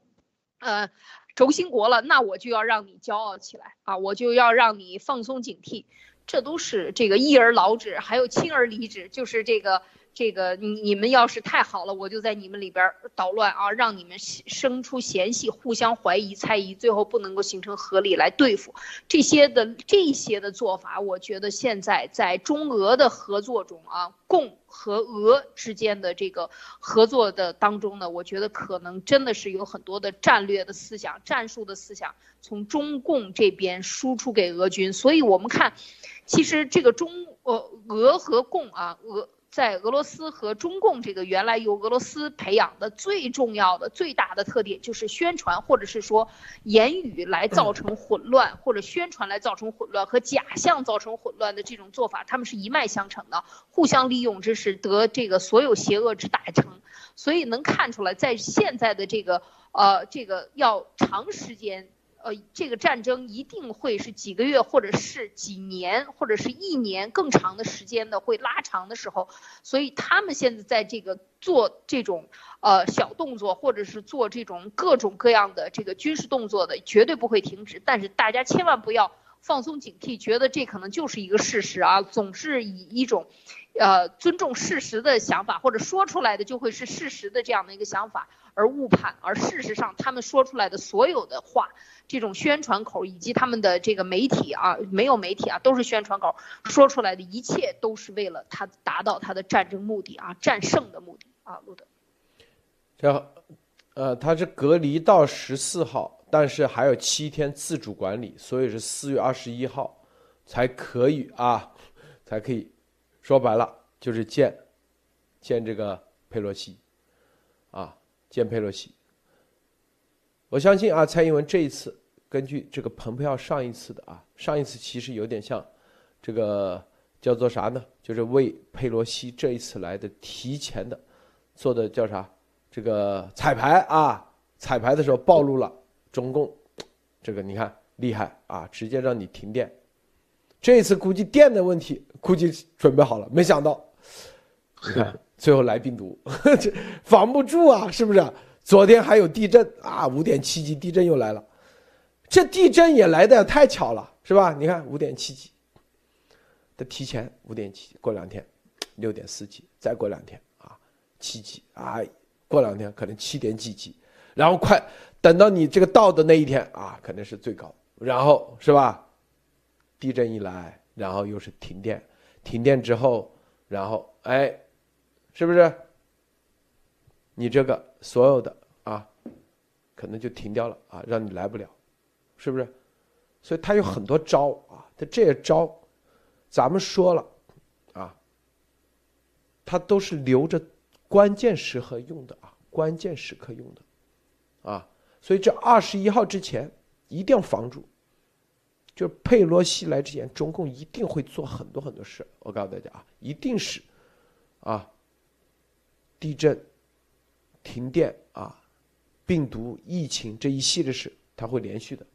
呃轴心国了，那我就要让你骄傲起来啊，我就要让你放松警惕。这都是这个义而劳之，还有轻而离之，就是这个这个你你们要是太好了，我就在你们里边捣乱啊，让你们生出嫌隙，互相怀疑猜疑，最后不能够形成合力来对付这些的这些的做法，我觉得现在在中俄的合作中啊，共和俄之间的这个合作的当中呢，我觉得可能真的是有很多的战略的思想、战术的思想从中共这边输出给俄军，所以我们看，其实这个中呃俄和共啊俄。在俄罗斯和中共这个原来由俄罗斯培养的最重要的最大的特点就是宣传，或者是说言语来造成混乱，或者宣传来造成混乱和假象造成混乱的这种做法，他们是一脉相承的，互相利用，这是得这个所有邪恶之大成。所以能看出来，在现在的这个呃这个要长时间。呃，这个战争一定会是几个月，或者是几年，或者是一年更长的时间的，会拉长的时候，所以他们现在在这个做这种呃小动作，或者是做这种各种各样的这个军事动作的，绝对不会停止。但是大家千万不要放松警惕，觉得这可能就是一个事实啊，总是以一种。呃，尊重事实的想法，或者说出来的就会是事实的这样的一个想法而误判，而事实上他们说出来的所有的话，这种宣传口以及他们的这个媒体啊，没有媒体啊，都是宣传口，说出来的一切都是为了他达到他的战争目的啊，战胜的目的啊，路德。这，呃，他是隔离到十四号，但是还有七天自主管理，所以是四月二十一号才可以啊，才可以。说白了就是见，见这个佩洛西，见佩洛西。我相信啊，蔡英文这一次根据这个蓬佩奥上一次的啊，上一次其实有点像，这个叫做啥呢？就是为佩洛西这一次来的提前的做的叫啥？这个彩排啊，彩排的时候暴露了中共，这个你看厉害啊，直接让你停电。这一次估计电的问题，估计准备好了，没想到，最后来病毒，这 防不住啊，是不是？昨天还有地震啊，五点七级地震又来了，这地震也来的太巧了，是吧？你看五点七级，的提前五点七，过两天六点四级，再过两天啊七级啊，过两天可能七点几级，然后快等到你这个到的那一天啊，可能是最高，然后是吧？地震一来，然后又是停电，停电之后，然后哎，是不是？你这个所有的啊，可能就停掉了啊，让你来不了，是不是？所以他有很多招啊，他这些招，咱们说了啊，他都是留着关键时刻用的啊，关键时刻用的，啊，所以这二十一号之前一定要防住。就是佩洛西来之前，中共一定会做很多很多事。我告诉大家啊，一定是，啊，地震、停电啊，病毒、疫情这一系列事，他会连续的，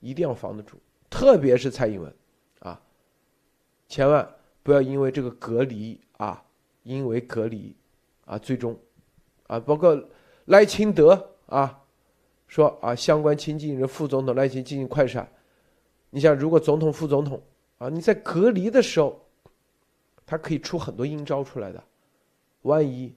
一定要防得住。特别是蔡英文，啊，千万不要因为这个隔离啊，因为隔离啊，最终啊，包括赖清德啊，说啊，相关亲近人副总统赖清进行快闪。你想，如果总统、副总统啊，你在隔离的时候，他可以出很多阴招出来的。万一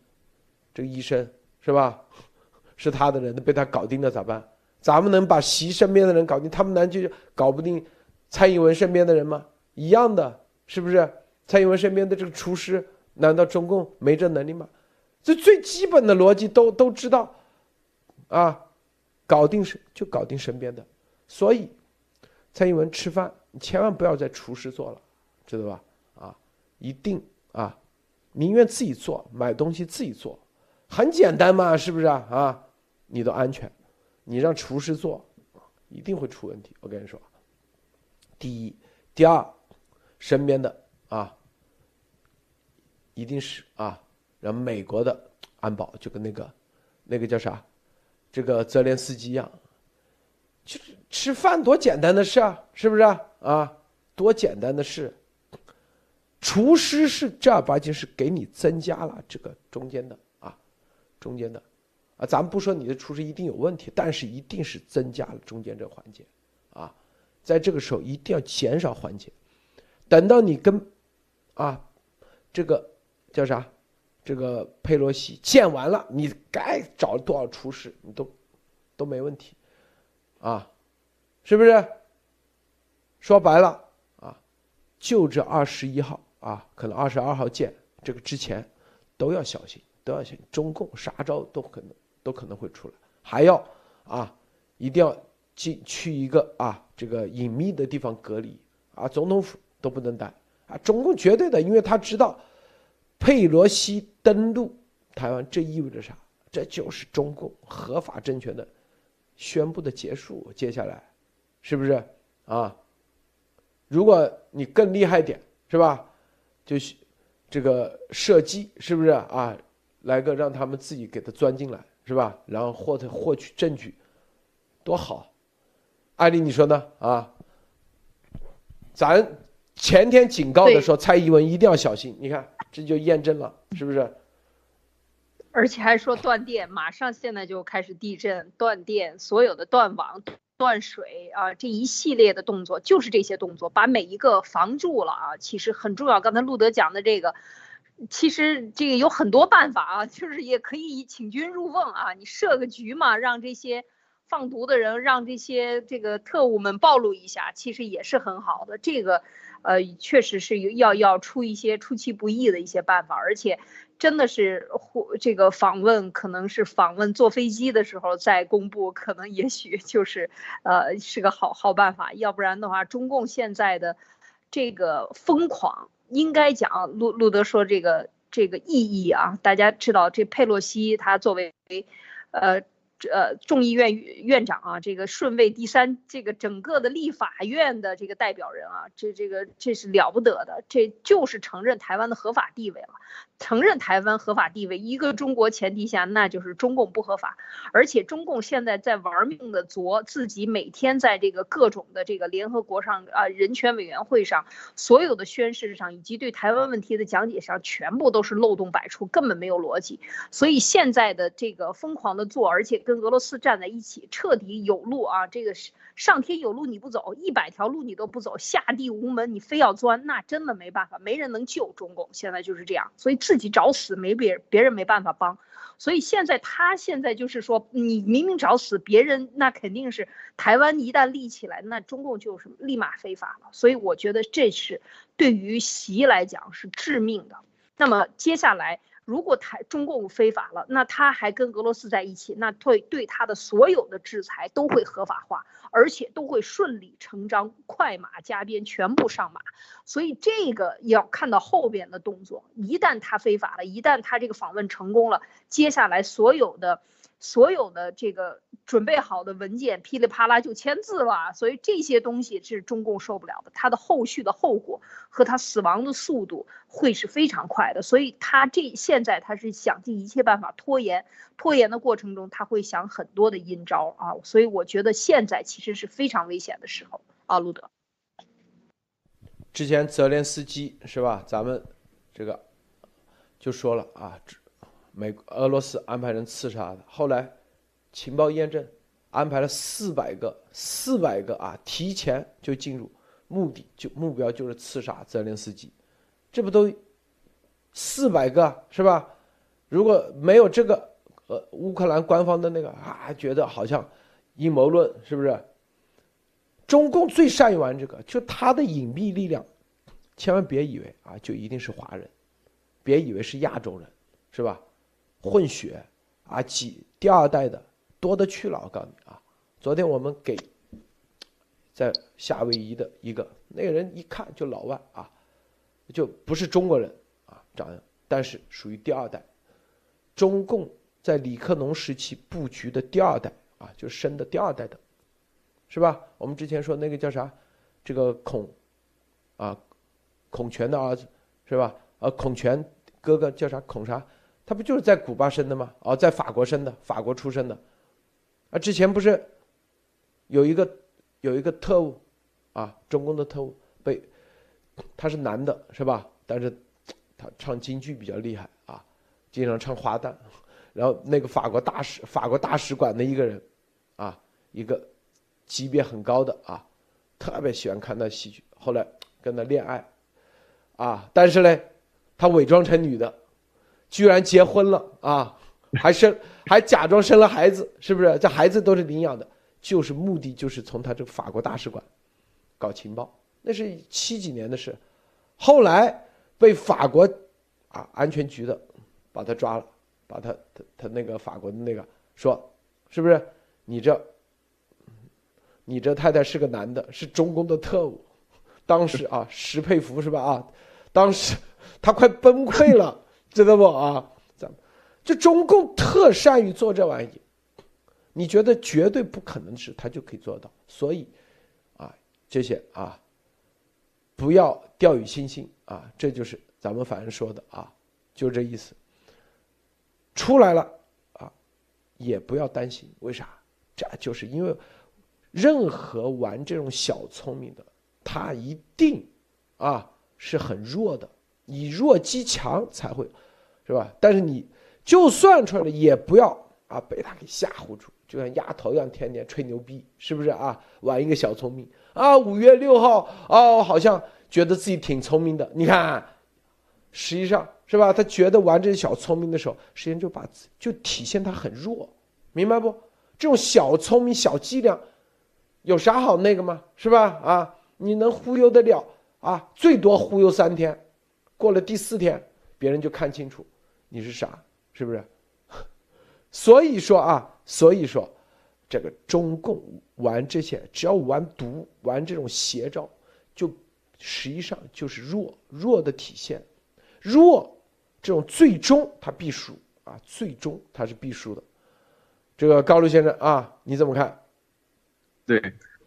这个医生是吧，是他的人，被他搞定了咋办？咱们能把习身边的人搞定，他们难就搞不定蔡英文身边的人吗？一样的，是不是？蔡英文身边的这个厨师，难道中共没这能力吗？这最基本的逻辑都都知道啊，搞定是就搞定身边的，所以。蔡英文吃饭，你千万不要在厨师做了，知道吧？啊，一定啊，宁愿自己做，买东西自己做，很简单嘛，是不是啊？啊，你都安全，你让厨师做，一定会出问题。我跟你说，第一，第二，身边的啊，一定是啊，让美国的安保就跟那个，那个叫啥，这个泽连斯基一样。就是吃饭多简单的事啊，是不是啊？啊，多简单的事。厨师是正儿八经是给你增加了这个中间的啊，中间的，啊，咱们不说你的厨师一定有问题，但是一定是增加了中间这环节，啊，在这个时候一定要减少环节，等到你跟，啊，这个叫啥？这个佩洛西见完了，你该找多少厨师，你都都没问题，啊，是不是？说白了啊，就这二十一号啊，可能二十二号见这个之前，都要小心，都要小心，中共啥招都可能都可能会出来，还要啊，一定要进去一个啊这个隐秘的地方隔离啊，总统府都不能待啊，中共绝对的，因为他知道。佩洛西登陆台湾，这意味着啥？这就是中共合法政权的宣布的结束。接下来，是不是啊？如果你更厉害点，是吧？就是这个射击，是不是啊？来个让他们自己给他钻进来，是吧？然后获得获取证据，多好！艾丽，你说呢？啊？咱前天警告的时候，蔡英文一定要小心。你看。这就验证了，是不是？而且还说断电，马上现在就开始地震、断电，所有的断网、断水啊，这一系列的动作就是这些动作，把每一个防住了啊，其实很重要。刚才路德讲的这个，其实这个有很多办法啊，就是也可以请君入瓮啊，你设个局嘛，让这些放毒的人，让这些这个特务们暴露一下，其实也是很好的。这个。呃，确实是要要出一些出其不意的一些办法，而且真的是或这个访问可能是访问坐飞机的时候再公布，可能也许就是呃是个好好办法，要不然的话，中共现在的这个疯狂，应该讲路路德说这个这个意义啊，大家知道这佩洛西他作为呃。呃，众议院院长啊，这个顺位第三，这个整个的立法院的这个代表人啊，这这个这是了不得的，这就是承认台湾的合法地位了。承认台湾合法地位，一个中国前提下，那就是中共不合法。而且中共现在在玩命的作，自己每天在这个各种的这个联合国上啊，人权委员会上，所有的宣誓上，以及对台湾问题的讲解上，全部都是漏洞百出，根本没有逻辑。所以现在的这个疯狂的做，而且跟俄罗斯站在一起，彻底有路啊，这个是。上天有路你不走，一百条路你都不走，下地无门你非要钻，那真的没办法，没人能救中共。现在就是这样，所以自自己找死，没别别人没办法帮。所以现在他现在就是说，你明明找死，别人那肯定是台湾一旦立起来，那中共就是立马非法了。所以我觉得这是对于习来讲是致命的。那么接下来。如果台中共非法了，那他还跟俄罗斯在一起，那对对他的所有的制裁都会合法化，而且都会顺理成章，快马加鞭，全部上马。所以这个要看到后边的动作，一旦他非法了，一旦他这个访问成功了，接下来所有的。所有的这个准备好的文件噼里啪啦就签字了，所以这些东西是中共受不了的，他的后续的后果和他死亡的速度会是非常快的，所以他这现在他是想尽一切办法拖延，拖延的过程中他会想很多的阴招啊，所以我觉得现在其实是非常危险的时候啊，路德。之前泽连斯基是吧？咱们这个就说了啊。美俄罗斯安排人刺杀的，后来情报验证，安排了四百个，四百个啊，提前就进入，目的就目标就是刺杀泽连斯基，这不都四百个是吧？如果没有这个，呃，乌克兰官方的那个啊，觉得好像阴谋论是不是？中共最善于玩这个，就他的隐蔽力量，千万别以为啊，就一定是华人，别以为是亚洲人，是吧？混血啊，几第二代的多的去了。我告诉你啊，昨天我们给在夏威夷的一个那个人一看就老外啊，就不是中国人啊，长得但是属于第二代。中共在李克农时期布局的第二代啊，就生的第二代的，是吧？我们之前说那个叫啥，这个孔啊，孔权的儿子是吧？呃，孔权哥哥叫啥？孔啥？他不就是在古巴生的吗？哦，在法国生的，法国出生的，啊，之前不是有一个有一个特务，啊，中共的特务被他是男的，是吧？但是他唱京剧比较厉害啊，经常唱花旦，然后那个法国大使法国大使馆的一个人，啊，一个级别很高的啊，特别喜欢看那戏剧，后来跟他恋爱，啊，但是呢，他伪装成女的。居然结婚了啊，还生 还假装生了孩子，是不是？这孩子都是领养的，就是目的就是从他这个法国大使馆搞情报，那是七几年的事，后来被法国啊安全局的把他抓了，把他他他那个法国的那个说，是不是？你这你这太太是个男的，是中共的特务。当时啊，石佩孚是吧？啊，当时他快崩溃了，知道不啊？咱们这中共特善于做这玩意，你觉得绝对不可能是他就可以做到。所以啊，这些啊，不要掉以轻心啊，这就是咱们反正说的啊，就这意思。出来了啊，也不要担心，为啥？这就是因为任何玩这种小聪明的。他一定，啊，是很弱的，以弱击强才会，是吧？但是你就算出来了，也不要啊被他给吓唬住，就像丫头一样，天天吹牛逼，是不是啊？玩一个小聪明啊，五月六号哦，好像觉得自己挺聪明的。你看，实际上是吧？他觉得玩这些小聪明的时候，实际上就把就体现他很弱，明白不？这种小聪明、小伎俩，有啥好那个吗？是吧？啊？你能忽悠得了啊？最多忽悠三天，过了第四天，别人就看清楚你是啥，是不是？所以说啊，所以说，这个中共玩这些，只要玩毒，玩这种邪招，就实际上就是弱弱的体现，弱这种最终他必输啊，最终他是必输的。这个高露先生啊，你怎么看？对。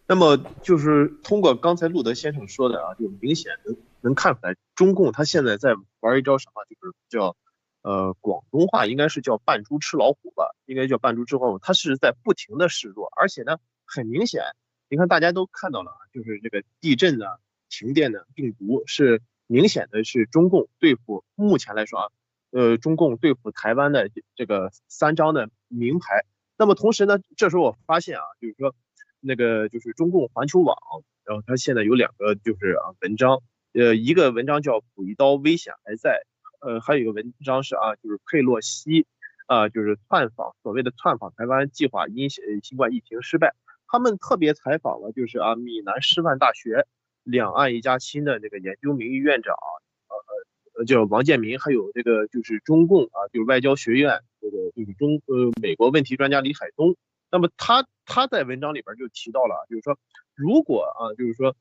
那么就是通过刚才路德先生说的啊，就明显能能看出来，中共他现在在玩一招什么，就是叫，呃，广东话应该是叫扮猪吃老虎吧，应该叫扮猪吃老虎。他是在不停的示弱，而且呢，很明显，你看大家都看到了啊，就是这个地震呢、停电的病毒是明显的是中共对付目前来说啊，呃，中共对付台湾的这个三张的名牌。那么同时呢，这时候我发现啊，就是说。那个就是中共环球网，然后它现在有两个就是啊文章，呃一个文章叫补一刀危险还在，呃还有一个文章是啊就是佩洛西啊就是窜访所谓的窜访台湾计划因新冠疫情失败，他们特别采访了就是啊闽南师范大学两岸一家亲的这个研究名誉院长呃呃叫王建民，还有这个就是中共啊就是外交学院这个就是中呃美国问题专家李海东。那么他他在文章里边就提到了，就是说，如果啊，就是说，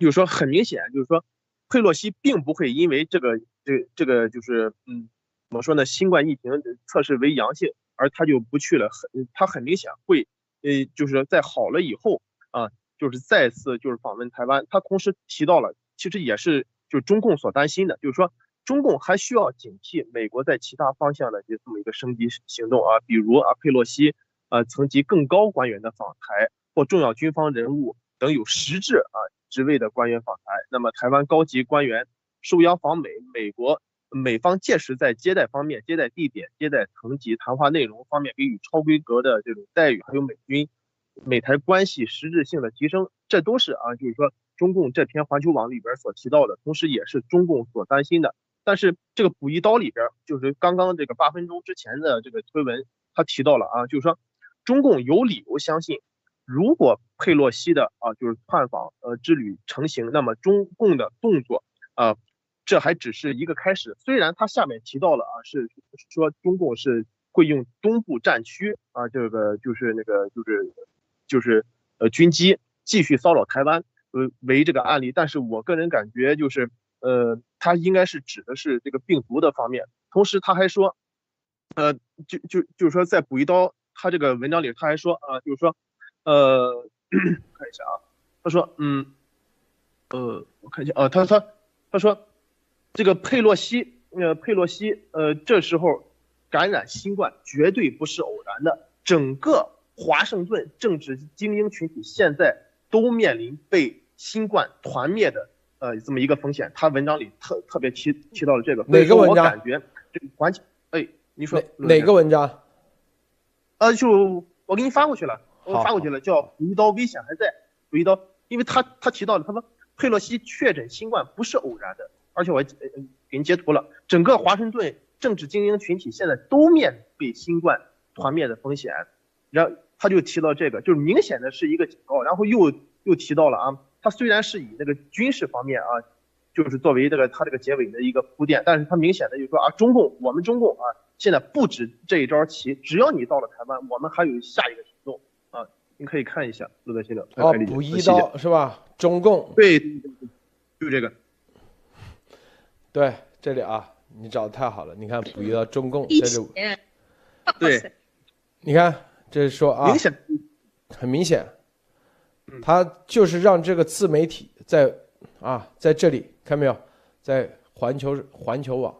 就是说很明显，就是说，佩洛西并不会因为这个这这个就是嗯，怎么说呢，新冠疫情测试为阳性，而他就不去了。很他很明显会呃，就是在好了以后啊，就是再次就是访问台湾。他同时提到了，其实也是就中共所担心的，就是说中共还需要警惕美国在其他方向的这这么一个升级行动啊，比如啊佩洛西。呃，层级更高官员的访台，或重要军方人物等有实质啊职位的官员访台，那么台湾高级官员受邀访美，美国美方届时在接待方面、接待地点、接待层级、谈话内容方面给予超规格的这种待遇，还有美军美台关系实质性的提升，这都是啊，就是说中共这篇环球网里边所提到的，同时也是中共所担心的。但是这个补一刀里边，就是刚刚这个八分钟之前的这个推文，他提到了啊，就是说。中共有理由相信，如果佩洛西的啊就是窜访呃之旅成型，那么中共的动作啊，这还只是一个开始。虽然他下面提到了啊，是说中共是会用东部战区啊这个就是那个就是就是呃军机继续骚扰台湾呃为这个案例，但是我个人感觉就是呃他应该是指的是这个病毒的方面。同时他还说，呃就就就是说再补一刀。他这个文章里他还说啊，就是说，呃，看一下啊，他说，嗯，呃，我看一下啊，他他他说，这个佩洛西，呃，佩洛西，呃，这时候感染新冠绝对不是偶然的，整个华盛顿政治精英群体现在都面临被新冠团灭的呃这么一个风险。他文章里特特别提提到了这个，哪个文章？我感觉这个环境，哎，你说哪个文章？呃，就我给你发过去了，我发过去了，叫补一刀危险还在，补一刀，因为他他提到了，他说佩洛西确诊新冠不是偶然的，而且我还给你截图了，整个华盛顿政治精英群体现在都面对新冠团灭的风险。然后他就提到这个，就是明显的是一个警告。然后又又提到了啊，他虽然是以那个军事方面啊，就是作为这个他这个结尾的一个铺垫，但是他明显的就说啊，中共我们中共啊，现在不止这一招棋，只要你到了台湾，我们还有下一个。你可以看一下路德新的哦，补一刀是吧？中共对，就这个。对，这里啊，你找的太好了。你看，补一刀中共在这是，对，你看这是说啊，明显，很明显，他就是让这个自媒体在啊在这里看没有，在环球环球网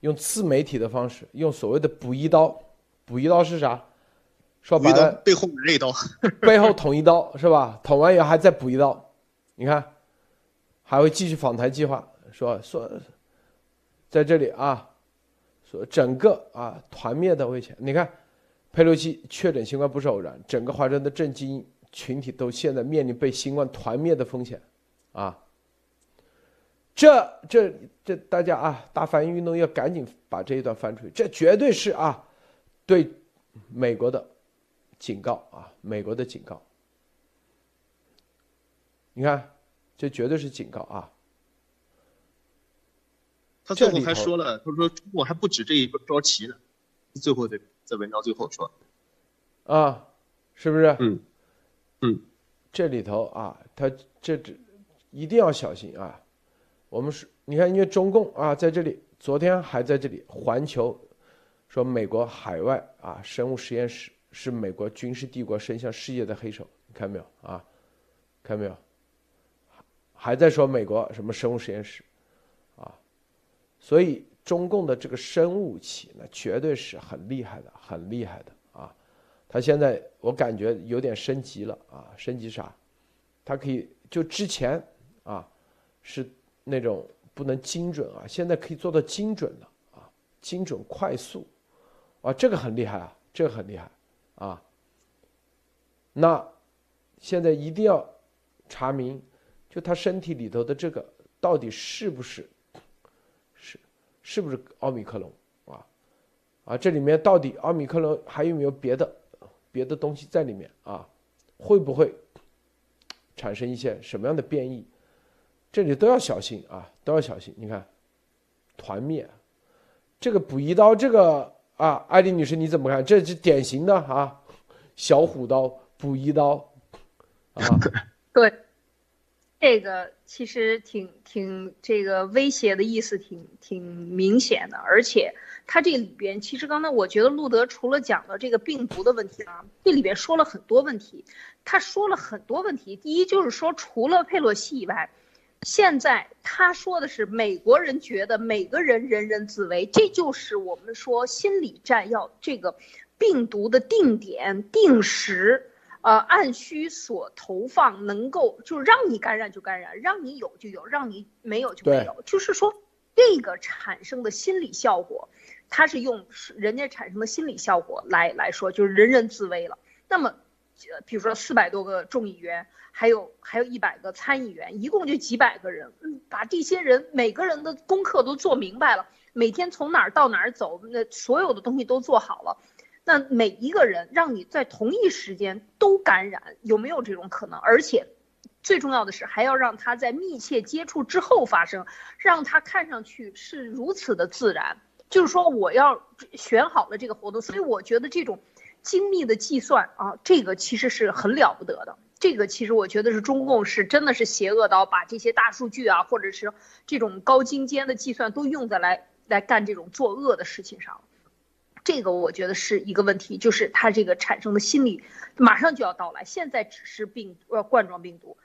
用自媒体的方式，用所谓的补一刀，补一刀是啥？说白了，背后来一刀，背后捅一刀是吧？捅完以后还再补一刀，你看，还会继续访谈计划，说说。在这里啊，说整个啊团灭的危险。你看，佩洛西确诊新冠不是偶然，整个华盛顿政经群体都现在面临被新冠团灭的风险，啊，这这这大家啊，大反应运动要赶紧把这一段翻出去，这绝对是啊，对美国的警告啊，美国的警告。你看，这绝对是警告啊。他最后还说了，他说中国还不止这一招棋呢。最后在在文章最后说，啊，是不是？嗯嗯，这里头啊，他这这一定要小心啊。我们是，你看，因为中共啊，在这里昨天还在这里环球说美国海外啊生物实验室是美国军事帝国伸向世界的黑手，你看没有啊？看到没有？还在说美国什么生物实验室？啊所以中共的这个生物武器，那绝对是很厉害的，很厉害的啊！他现在我感觉有点升级了啊，升级啥？它可以就之前啊是那种不能精准啊，现在可以做到精准了啊，精准快速啊，这个很厉害啊，这个很厉害啊！那现在一定要查明，就他身体里头的这个到底是不是？是是不是奥密克戎啊？啊，这里面到底奥密克戎还有没有别的别的东西在里面啊？会不会产生一些什么样的变异？这里都要小心啊，都要小心。你看，团灭，这个补一刀，这个啊，艾丽女士你怎么看？这是典型的啊，小虎刀补一刀啊，对。这个其实挺挺这个威胁的意思挺挺明显的，而且它这里边其实刚才我觉得路德除了讲了这个病毒的问题啊，这里边说了很多问题，他说了很多问题。第一就是说，除了佩洛西以外，现在他说的是美国人觉得每个人人人自危，这就是我们说心理战要这个病毒的定点定时。呃，按需所投放，能够就让你感染就感染，让你有就有，让你没有就没有。就是说，这个产生的心理效果，它是用人家产生的心理效果来来说，就是人人自危了。那么，比如说四百多个众议员，还有还有一百个参议员，一共就几百个人，嗯，把这些人每个人的功课都做明白了，每天从哪儿到哪儿走，那所有的东西都做好了。那每一个人让你在同一时间都感染，有没有这种可能？而且，最重要的是还要让他在密切接触之后发生，让他看上去是如此的自然。就是说，我要选好了这个活动，所以我觉得这种精密的计算啊，这个其实是很了不得的。这个其实我觉得是中共是真的是邪恶到把这些大数据啊，或者是这种高精尖的计算都用在来来干这种作恶的事情上。这个我觉得是一个问题，就是它这个产生的心理马上就要到来。现在只是病呃冠状病毒，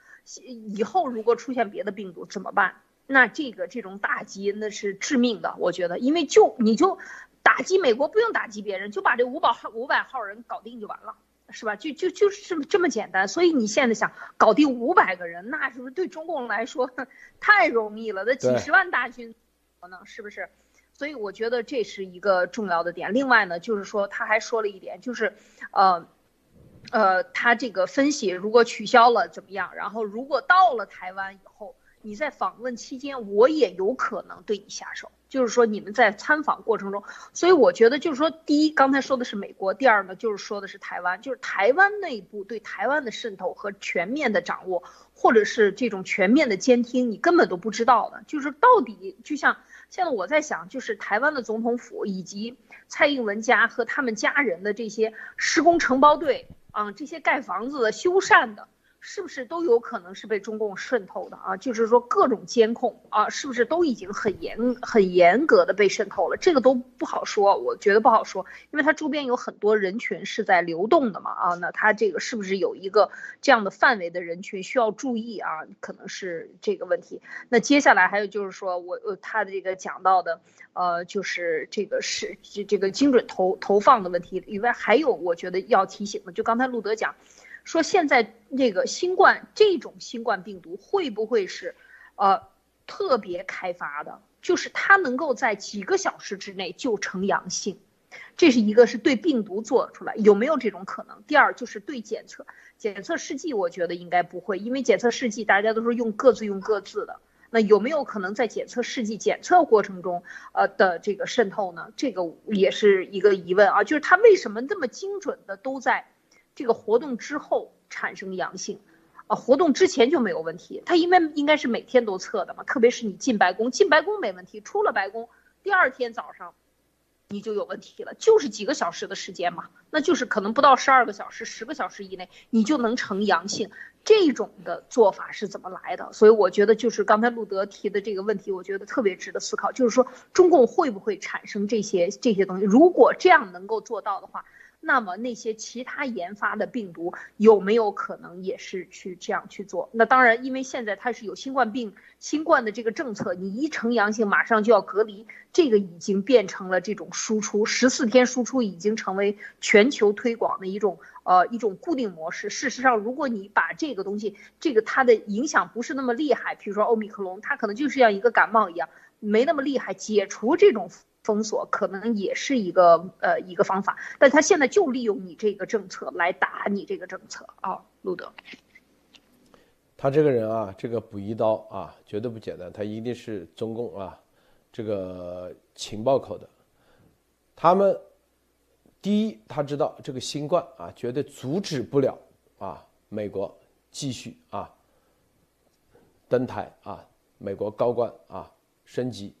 以后如果出现别的病毒怎么办？那这个这种打击那是致命的，我觉得，因为就你就打击美国不用打击别人，就把这五百号五百号人搞定就完了，是吧？就就就是这么这么简单。所以你现在想搞定五百个人，那是不是对中共来说 太容易了？那几十万大军可能是不是？所以我觉得这是一个重要的点。另外呢，就是说他还说了一点，就是，呃，呃，他这个分析如果取消了怎么样？然后如果到了台湾以后，你在访问期间，我也有可能对你下手。就是说，你们在参访过程中，所以我觉得就是说，第一，刚才说的是美国；第二呢，就是说的是台湾，就是台湾内部对台湾的渗透和全面的掌握，或者是这种全面的监听，你根本都不知道的。就是到底，就像现在我在想，就是台湾的总统府以及蔡英文家和他们家人的这些施工承包队啊，这些盖房子的、修缮的。是不是都有可能是被中共渗透的啊？就是说各种监控啊，是不是都已经很严很严格的被渗透了？这个都不好说，我觉得不好说，因为它周边有很多人群是在流动的嘛啊，那它这个是不是有一个这样的范围的人群需要注意啊？可能是这个问题。那接下来还有就是说我呃他的这个讲到的呃就是这个是这这个精准投投放的问题以外，还有我觉得要提醒的，就刚才路德讲。说现在这个新冠这种新冠病毒会不会是，呃，特别开发的？就是它能够在几个小时之内就呈阳性，这是一个是对病毒做出来有没有这种可能？第二就是对检测检测试剂，我觉得应该不会，因为检测试剂大家都是用各自用各自的，那有没有可能在检测试剂检测过程中，呃的这个渗透呢？这个也是一个疑问啊，就是它为什么这么精准的都在？这个活动之后产生阳性，啊，活动之前就没有问题。他因为应该是每天都测的嘛，特别是你进白宫，进白宫没问题，出了白宫第二天早上，你就有问题了，就是几个小时的时间嘛，那就是可能不到十二个小时，十个小时以内你就能呈阳性。这种的做法是怎么来的？所以我觉得就是刚才路德提的这个问题，我觉得特别值得思考，就是说中共会不会产生这些这些东西？如果这样能够做到的话。那么那些其他研发的病毒有没有可能也是去这样去做？那当然，因为现在它是有新冠病、新冠的这个政策，你一呈阳性马上就要隔离，这个已经变成了这种输出，十四天输出已经成为全球推广的一种呃一种固定模式。事实上，如果你把这个东西，这个它的影响不是那么厉害，比如说欧米克隆，它可能就是像一个感冒一样，没那么厉害，解除这种。封锁可能也是一个呃一个方法，但他现在就利用你这个政策来打你这个政策啊，路德。他这个人啊，这个补一刀啊，绝对不简单，他一定是中共啊，这个情报口的。他们第一，他知道这个新冠啊，绝对阻止不了啊，美国继续啊登台啊，美国高官啊升级。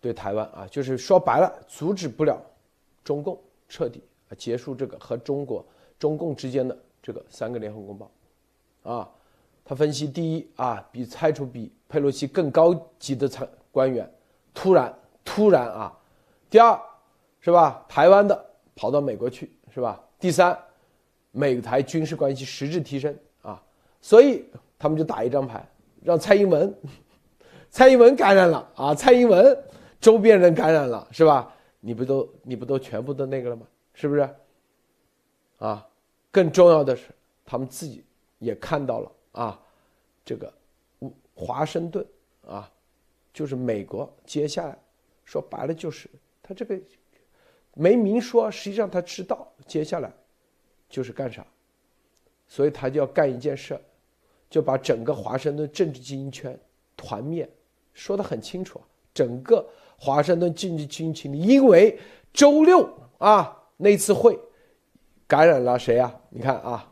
对台湾啊，就是说白了，阻止不了中共彻底啊结束这个和中国中共之间的这个三个联合公报，啊，他分析第一啊，比拆除比佩洛西更高级的参官员突然突然啊，第二是吧，台湾的跑到美国去是吧？第三，美台军事关系实质提升啊，所以他们就打一张牌，让蔡英文，蔡英文感染了啊，蔡英文。周边人感染了是吧？你不都你不都全部都那个了吗？是不是？啊，更重要的是，他们自己也看到了啊，这个华盛顿啊，就是美国接下来说白了就是他这个没明说，实际上他知道接下来就是干啥，所以他就要干一件事，就把整个华盛顿政治精英圈团灭，说的很清楚，整个。华盛顿经济军情因为周六啊那次会感染了谁啊？你看啊，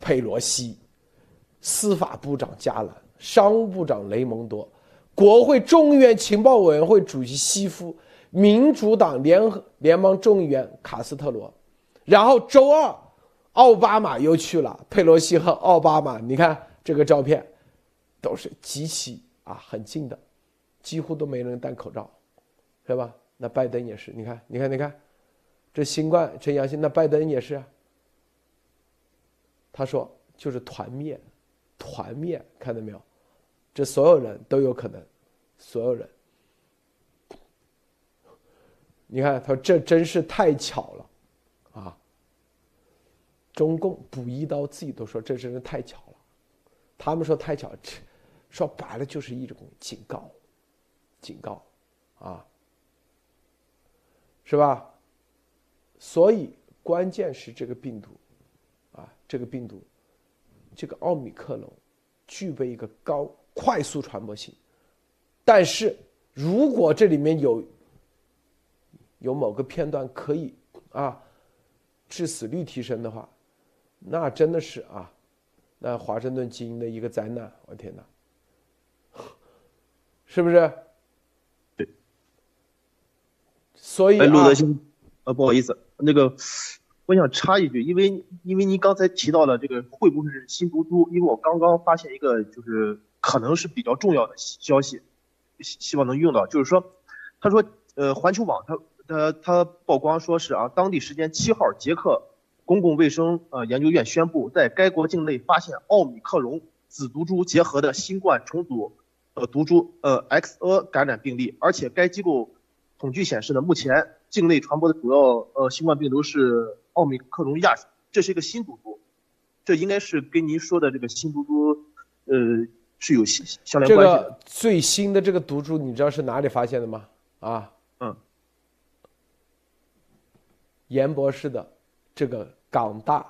佩洛西、司法部长加兰、商务部长雷蒙多、国会众议院情报委员会主席西夫、民主党联合联邦众议员卡斯特罗，然后周二奥巴马又去了。佩洛西和奥巴马，你看这个照片，都是极其啊很近的。几乎都没人戴口罩，是吧？那拜登也是，你看，你看，你看，这新冠呈阳性，那拜登也是。他说就是团灭，团灭，看到没有？这所有人都有可能，所有人。你看，他说这真是太巧了，啊！中共补一刀，自己都说这真是太巧了。他们说太巧，说白了就是一种警告。警告，啊，是吧？所以关键是这个病毒，啊，这个病毒，这个奥米克戎具备一个高快速传播性。但是如果这里面有有某个片段可以啊致死率提升的话，那真的是啊，那华盛顿基因的一个灾难！我天哪，是不是？对。所以哎，路啊德，先，呃，不好意思，那个我想插一句，因为因为您刚才提到了这个会不会是新毒株？因为我刚刚发现一个就是可能是比较重要的消息，希希望能用到，就是说，他说，呃，环球网他他他曝光说是啊，当地时间七号，捷克公共卫生呃研究院宣布，在该国境内发现奥密克戎子毒株结合的新冠重组呃毒株呃 XE 感染病例，而且该机构统计显示呢，目前境内传播的主要呃新冠病毒是奥密克戎亚型，这是一个新毒株，这应该是跟您说的这个新毒株呃是有相相连这关系的。个最新的这个毒株，你知道是哪里发现的吗？啊，嗯，严博士的这个港大，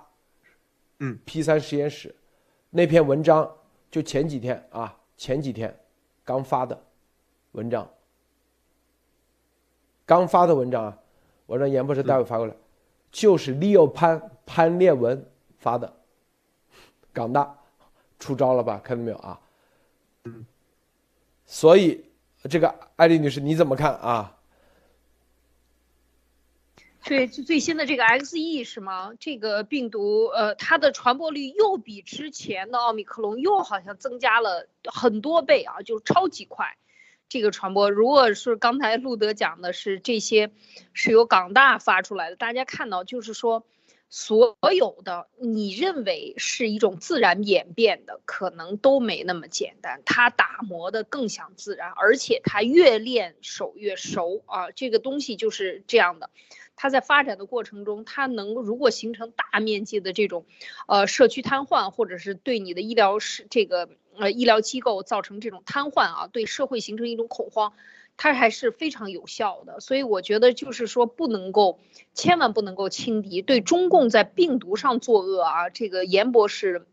嗯，P 三实验室那篇文章，就前几天啊，前几天刚发的文章，刚发的文章啊，我让严博士待会发过来，就是利诱潘潘烈文发的，港大出招了吧？看到没有啊？所以，这个艾丽女士你怎么看啊？对，最最新的这个 XE 是吗？这个病毒，呃，它的传播率又比之前的奥密克戎又好像增加了很多倍啊，就超级快。这个传播，如果是刚才路德讲的是这些是由港大发出来的，大家看到就是说，所有的你认为是一种自然演变的，可能都没那么简单。它打磨的更像自然，而且它越练手越熟啊，这个东西就是这样的。它在发展的过程中，它能如果形成大面积的这种，呃，社区瘫痪，或者是对你的医疗是这个呃医疗机构造成这种瘫痪啊，对社会形成一种恐慌，它还是非常有效的。所以我觉得就是说不能够，千万不能够轻敌。对中共在病毒上作恶啊，这个严博士。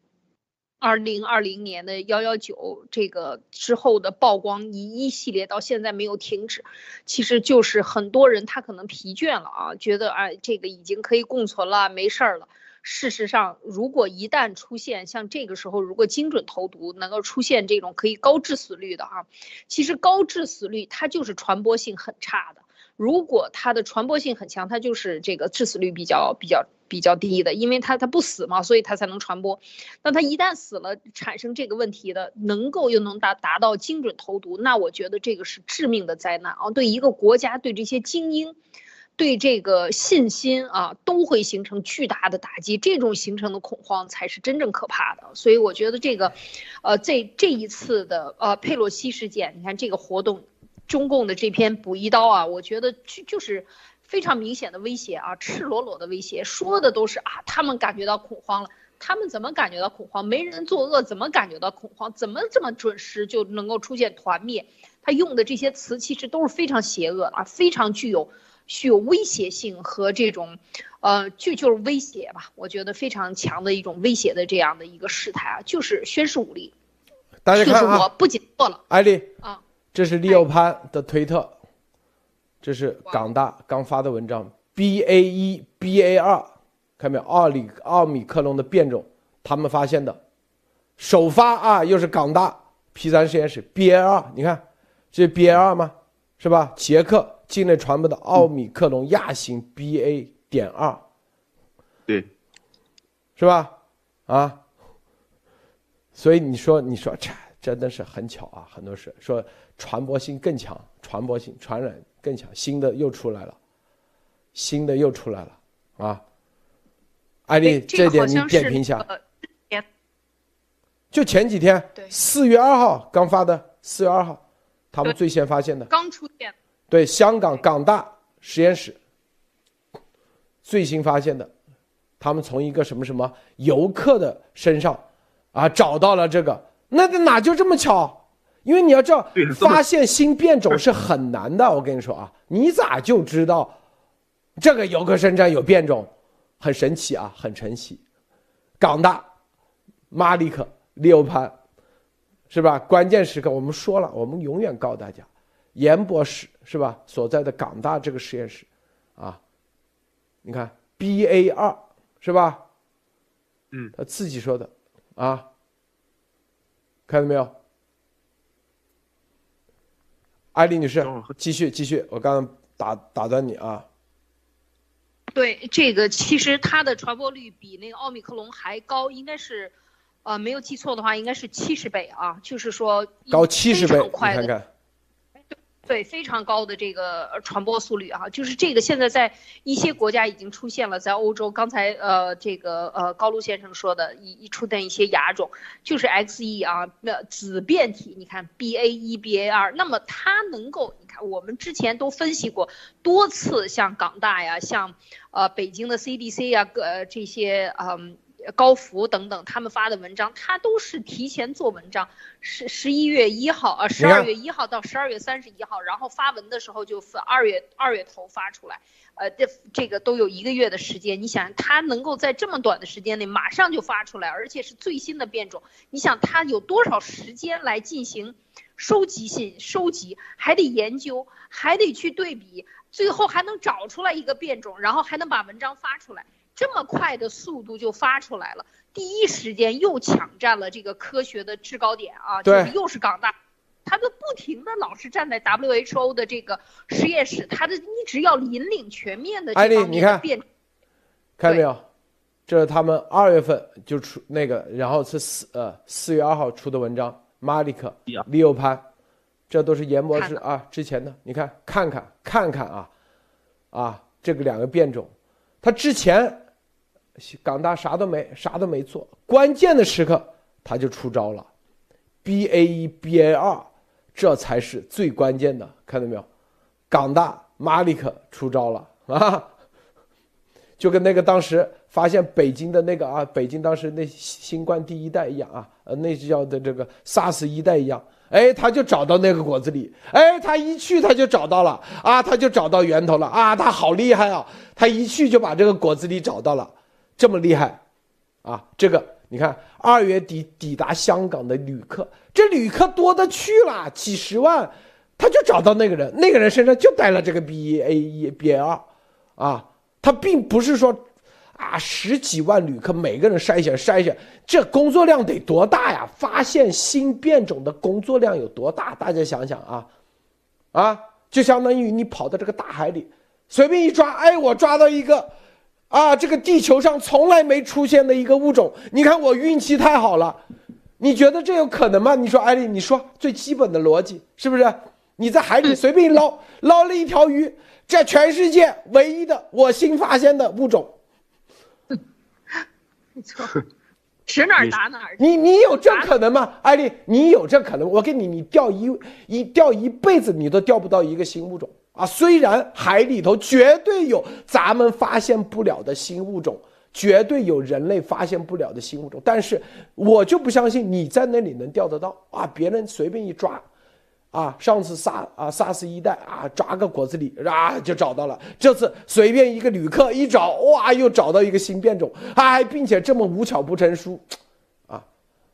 二零二零年的幺幺九这个之后的曝光一一系列到现在没有停止，其实就是很多人他可能疲倦了啊，觉得哎这个已经可以共存了，没事儿了。事实上，如果一旦出现像这个时候，如果精准投毒能够出现这种可以高致死率的啊，其实高致死率它就是传播性很差的。如果它的传播性很强，它就是这个致死率比较比较比较低的，因为它它不死嘛，所以它才能传播。那它一旦死了，产生这个问题的，能够又能达达到精准投毒，那我觉得这个是致命的灾难啊！对一个国家，对这些精英，对这个信心啊，都会形成巨大的打击。这种形成的恐慌才是真正可怕的。所以我觉得这个，呃，这这一次的呃佩洛西事件，你看这个活动。中共的这篇补一刀啊，我觉得就就是非常明显的威胁啊，赤裸裸的威胁，说的都是啊，他们感觉到恐慌了，他们怎么感觉到恐慌？没人作恶，怎么感觉到恐慌？怎么这么准时就能够出现团灭？他用的这些词其实都是非常邪恶啊，非常具有具有威胁性和这种，呃，就就是威胁吧，我觉得非常强的一种威胁的这样的一个事态啊，就是宣示武力，就是大家看啊，我不仅做了艾丽，啊。这是利奥潘的推特，这是港大刚发的文章，B A 一 B A 二，看没有？奥里奥米克隆的变种，他们发现的，首发啊，又是港大 P 三实验室 B A 二，你看这 B A 二吗？是吧？捷克境内传播的奥米克隆亚型 B A 点二，对，是吧？啊，所以你说，你说这真的是很巧啊，很多事说。传播性更强，传播性传染更强，新的又出来了，新的又出来了啊！艾丽，这点你点评一下。就前几天，四月二号刚发的，四月二号，他们最先发现的，刚出现。对，香港港大实验室最新发现的，他们从一个什么什么游客的身上啊找到了这个，那哪就这么巧？因为你要知道，发现新变种是很难的。我跟你说啊，你咋就知道这个游客身上有变种？很神奇啊，很神奇。港大、马里克、利欧潘，是吧？关键时刻我们说了，我们永远告诉大家，严博士是吧？所在的港大这个实验室，啊，你看 BA 二是吧？嗯，他自己说的啊，看到没有？艾丽女士，继续继续，我刚刚打打断你啊。对这个，其实它的传播率比那个奥密克戎还高，应该是，呃，没有记错的话，应该是七十倍啊，就是说高七十倍，你看看。对，非常高的这个传播速率啊，就是这个现在在一些国家已经出现了，在欧洲，刚才呃这个呃高露先生说的，一一出现一些亚种，就是 XE 啊，那子变体，你看 BA 一 BA 二，那么它能够，你看我们之前都分析过多次，像港大呀，像呃北京的 CDC 呀，各这些嗯。高福等等，他们发的文章，他都是提前做文章，十十一月一号啊，十二月一号到十二月三十一号，然后发文的时候就二月二月头发出来，呃，这这个都有一个月的时间。你想，他能够在这么短的时间内马上就发出来，而且是最新的变种，你想他有多少时间来进行收集信、收集，还得研究，还得去对比，最后还能找出来一个变种，然后还能把文章发出来。这么快的速度就发出来了，第一时间又抢占了这个科学的制高点啊！就是又是港大，他就不停的老是站在 WHO 的这个实验室，他的一直要引领全面的这方面的变。看见没有？这是他们二月份就出那个，然后是四呃四月二号出的文章，马里克、利欧潘，这都是严博士啊之前的。你看看看看看啊啊，这个两个变种，他之前。港大啥都没，啥都没做，关键的时刻他就出招了，B A 一 B A 二，这才是最关键的，看到没有？港大马里克出招了啊，就跟那个当时发现北京的那个啊，北京当时那新冠第一代一样啊，呃，那叫的这个 SARS 一代一样，哎，他就找到那个果子狸，哎，他一去他就找到了啊，他就找到源头了啊，他好厉害啊，他一去就把这个果子狸找到了。这么厉害，啊，这个你看，二月底抵达香港的旅客，这旅客多的去了，几十万，他就找到那个人，那个人身上就带了这个 B A 一 B 二，啊，他并不是说，啊，十几万旅客每个人筛选筛选，这工作量得多大呀？发现新变种的工作量有多大？大家想想啊，啊，就相当于你跑到这个大海里，随便一抓，哎，我抓到一个。啊，这个地球上从来没出现的一个物种，你看我运气太好了，你觉得这有可能吗？你说艾丽，你说最基本的逻辑是不是？你在海里随便捞捞了一条鱼，这全世界唯一的我新发现的物种，没错，指哪儿打哪儿。你你有这可能吗？艾丽，你有这可能？我给你，你钓一一钓一辈子，你都钓不到一个新物种。啊，虽然海里头绝对有咱们发现不了的新物种，绝对有人类发现不了的新物种，但是我就不相信你在那里能钓得到啊！别人随便一抓，啊，上次萨啊萨斯一代啊抓个果子狸啊就找到了，这次随便一个旅客一找，哇，又找到一个新变种，还并且这么无巧不成书，啊，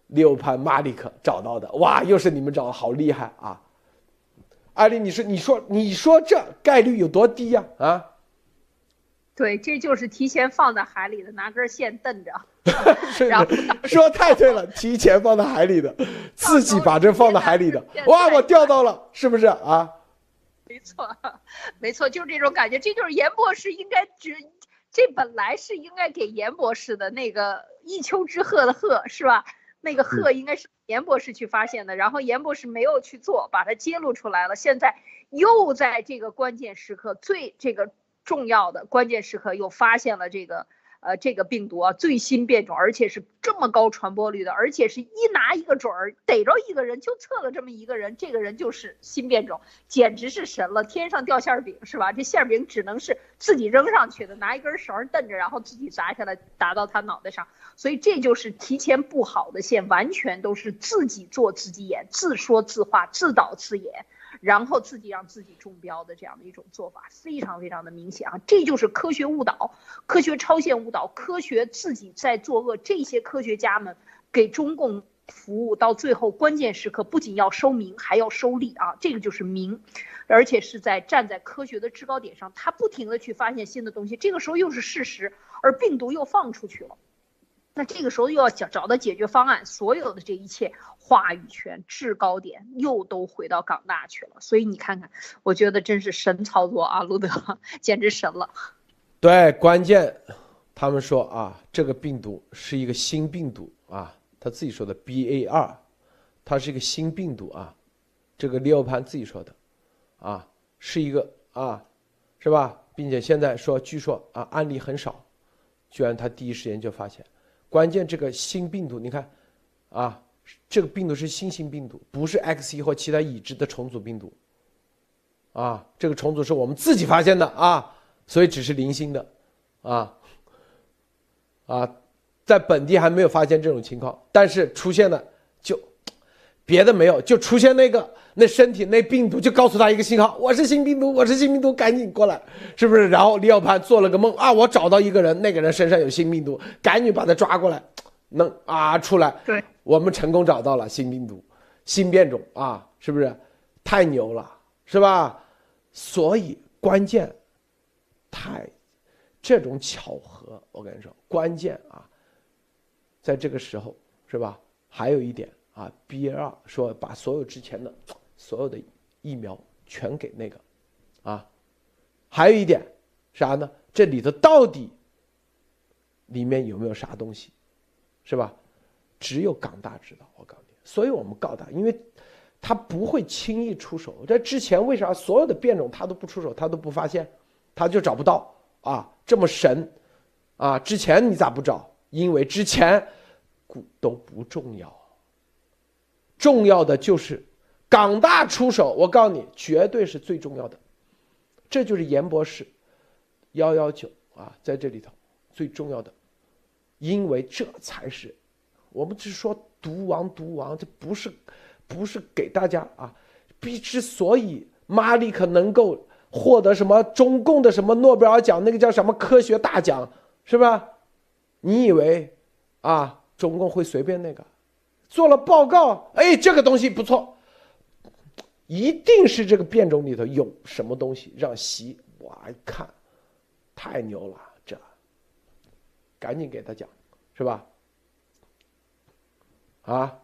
六潘马里克找到的，哇，又是你们找的好厉害啊！艾丽，你说，你说，你说这概率有多低呀？啊，对，这就是提前放在海里的，拿根线瞪着。然后 说太对了，提前放在海里的，自己把这放在海里的，哇，我钓到了，是不是啊？没错，没错，就是这种感觉，这就是严博士应该只，这本来是应该给严博士的那个一丘之貉的貉，是吧？那个鹤应该是严博士去发现的，然后严博士没有去做，把它揭露出来了。现在又在这个关键时刻，最这个重要的关键时刻，又发现了这个。呃，这个病毒啊，最新变种，而且是这么高传播率的，而且是一拿一个准儿，逮着一个人就测了这么一个人，这个人就是新变种，简直是神了，天上掉馅饼是吧？这馅饼只能是自己扔上去的，拿一根绳儿蹬着，然后自己砸下来砸到他脑袋上，所以这就是提前布好的线，完全都是自己做自己演，自说自话，自导自演。然后自己让自己中标的这样的一种做法，非常非常的明显啊！这就是科学误导、科学超限误导、科学自己在作恶。这些科学家们给中共服务，到最后关键时刻不仅要收名，还要收利啊，这个就是名，而且是在站在科学的制高点上，他不停的去发现新的东西，这个时候又是事实，而病毒又放出去了。那这个时候又要找找到解决方案，所有的这一切话语权制高点又都回到港大去了。所以你看看，我觉得真是神操作啊，路德简直神了。对，关键他们说啊，这个病毒是一个新病毒啊，他自己说的 B A 二，它是一个新病毒啊，这个利奥潘自己说的，啊，是一个啊，是吧？并且现在说，据说啊，案例很少，居然他第一时间就发现。关键这个新病毒，你看，啊，这个病毒是新型病毒，不是 X 一或其他已知的重组病毒，啊，这个重组是我们自己发现的啊，所以只是零星的，啊，啊，在本地还没有发现这种情况，但是出现了就，别的没有，就出现那个。那身体那病毒就告诉他一个信号，我是新病毒，我是新病毒，赶紧过来，是不是？然后李小潘做了个梦啊，我找到一个人，那个人身上有新病毒，赶紧把他抓过来，能啊出来。对，我们成功找到了新病毒，新变种啊，是不是？太牛了，是吧？所以关键，太，这种巧合，我跟你说，关键啊，在这个时候，是吧？还有一点啊，B 二说把所有之前的。所有的疫苗全给那个，啊，还有一点啥呢？这里头到底里面有没有啥东西，是吧？只有港大知道，我告诉你。所以我们告他，因为他不会轻易出手。这之前为啥所有的变种他都不出手，他都不发现，他就找不到啊？这么神啊？之前你咋不找？因为之前股都不重要，重要的就是。港大出手，我告诉你，绝对是最重要的。这就是严博士幺幺九啊，在这里头最重要的，因为这才是我们只是说毒王毒王，这不是不是给大家啊。必之所以马里克能够获得什么中共的什么诺贝尔奖，那个叫什么科学大奖，是吧？你以为啊，中共会随便那个做了报告？哎，这个东西不错。一定是这个变种里头有什么东西让习哇一看，太牛了，这赶紧给他讲，是吧？啊，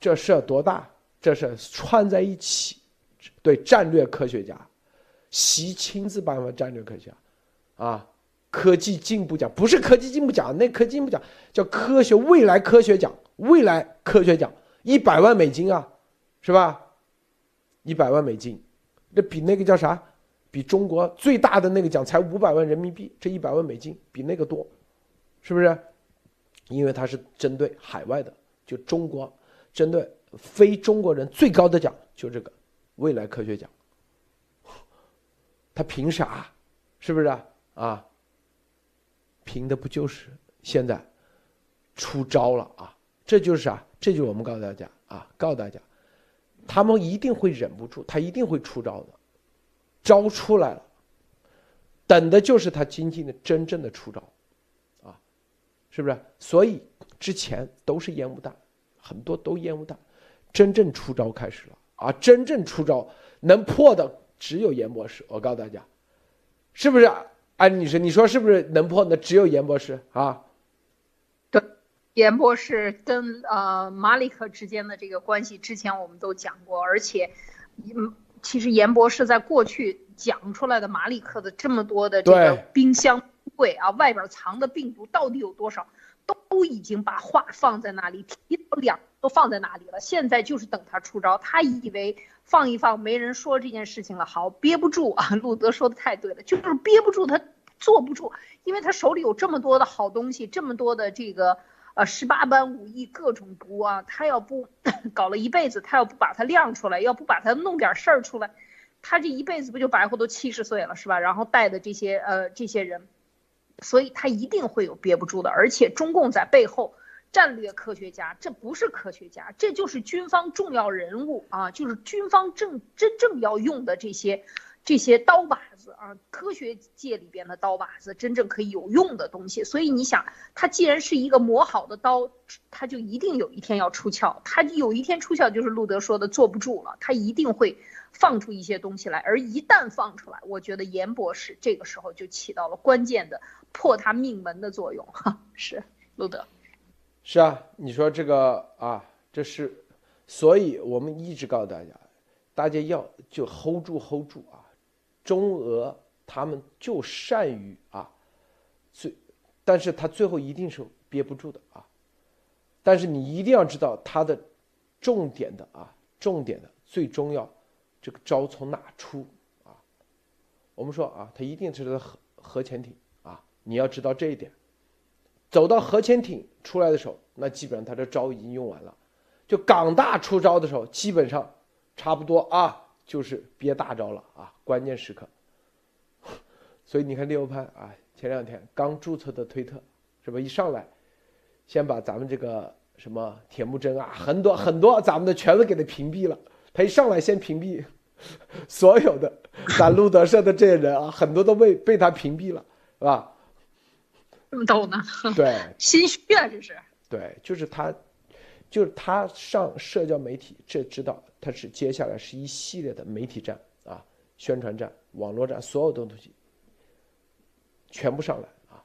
这事多大？这事串在一起，对战略科学家，习亲自颁发战略科学家，啊，科技进步奖不是科技进步奖，那科技进步奖叫科学未来科学奖，未来科学奖一百万美金啊，是吧？一百万美金，这比那个叫啥？比中国最大的那个奖才五百万人民币，这一百万美金比那个多，是不是？因为它是针对海外的，就中国针对非中国人最高的奖就这个未来科学奖。他凭啥？是不是啊？啊？凭的不就是现在出招了啊？这就是啥？这就是我们告诉大家啊，告诉大家。他们一定会忍不住，他一定会出招的，招出来了，等的就是他经济的真正的出招，是不是？所以之前都是烟雾弹，很多都烟雾弹，真正出招开始了啊！真正出招能破的只有严博士，我告诉大家，是不是？安女士，你说是不是能破的只有严博士啊？严博士跟呃马里克之间的这个关系，之前我们都讲过，而且，嗯，其实严博士在过去讲出来的马里克的这么多的这个冰箱柜啊，外边藏的病毒到底有多少，都已经把话放在那里，一两都放在那里了。现在就是等他出招，他以为放一放没人说这件事情了，好憋不住啊。路德说的太对了，就是憋不住，他坐不住，因为他手里有这么多的好东西，这么多的这个。呃，十八般武艺，各种毒啊！他要不搞了一辈子，他要不把它亮出来，要不把它弄点事儿出来，他这一辈子不就白活都七十岁了，是吧？然后带的这些呃这些人，所以他一定会有憋不住的。而且中共在背后，战略科学家，这不是科学家，这就是军方重要人物啊，就是军方正真正要用的这些这些刀把子。啊，科学界里边的刀把子，真正可以有用的东西。所以你想，它既然是一个磨好的刀，它就一定有一天要出鞘。它有一天出鞘，就是路德说的坐不住了，它一定会放出一些东西来。而一旦放出来，我觉得严博士这个时候就起到了关键的破他命门的作用。哈，是路德。是啊，你说这个啊，这是，所以我们一直告诉大家，大家要就 hold 住 hold 住啊。中俄他们就善于啊，最，但是他最后一定是憋不住的啊。但是你一定要知道他的重点的啊，重点的最重要，这个招从哪出啊？我们说啊，他一定是核核潜艇啊，你要知道这一点。走到核潜艇出来的时候，那基本上他这招已经用完了。就港大出招的时候，基本上差不多啊，就是憋大招了啊，关键时刻。所以你看六潘啊，前两天刚注册的推特，是吧？一上来，先把咱们这个什么铁木真啊，很多很多咱们的全都给他屏蔽了。他一上来先屏蔽 所有的咱路德社的这些人啊，很多都被被他屏蔽了，是吧？这么逗呢？对，心虚啊，这是。对，就是他，就是他上社交媒体，这知道他是接下来是一系列的媒体战啊，宣传战、网络战，所有的东西全部上来啊。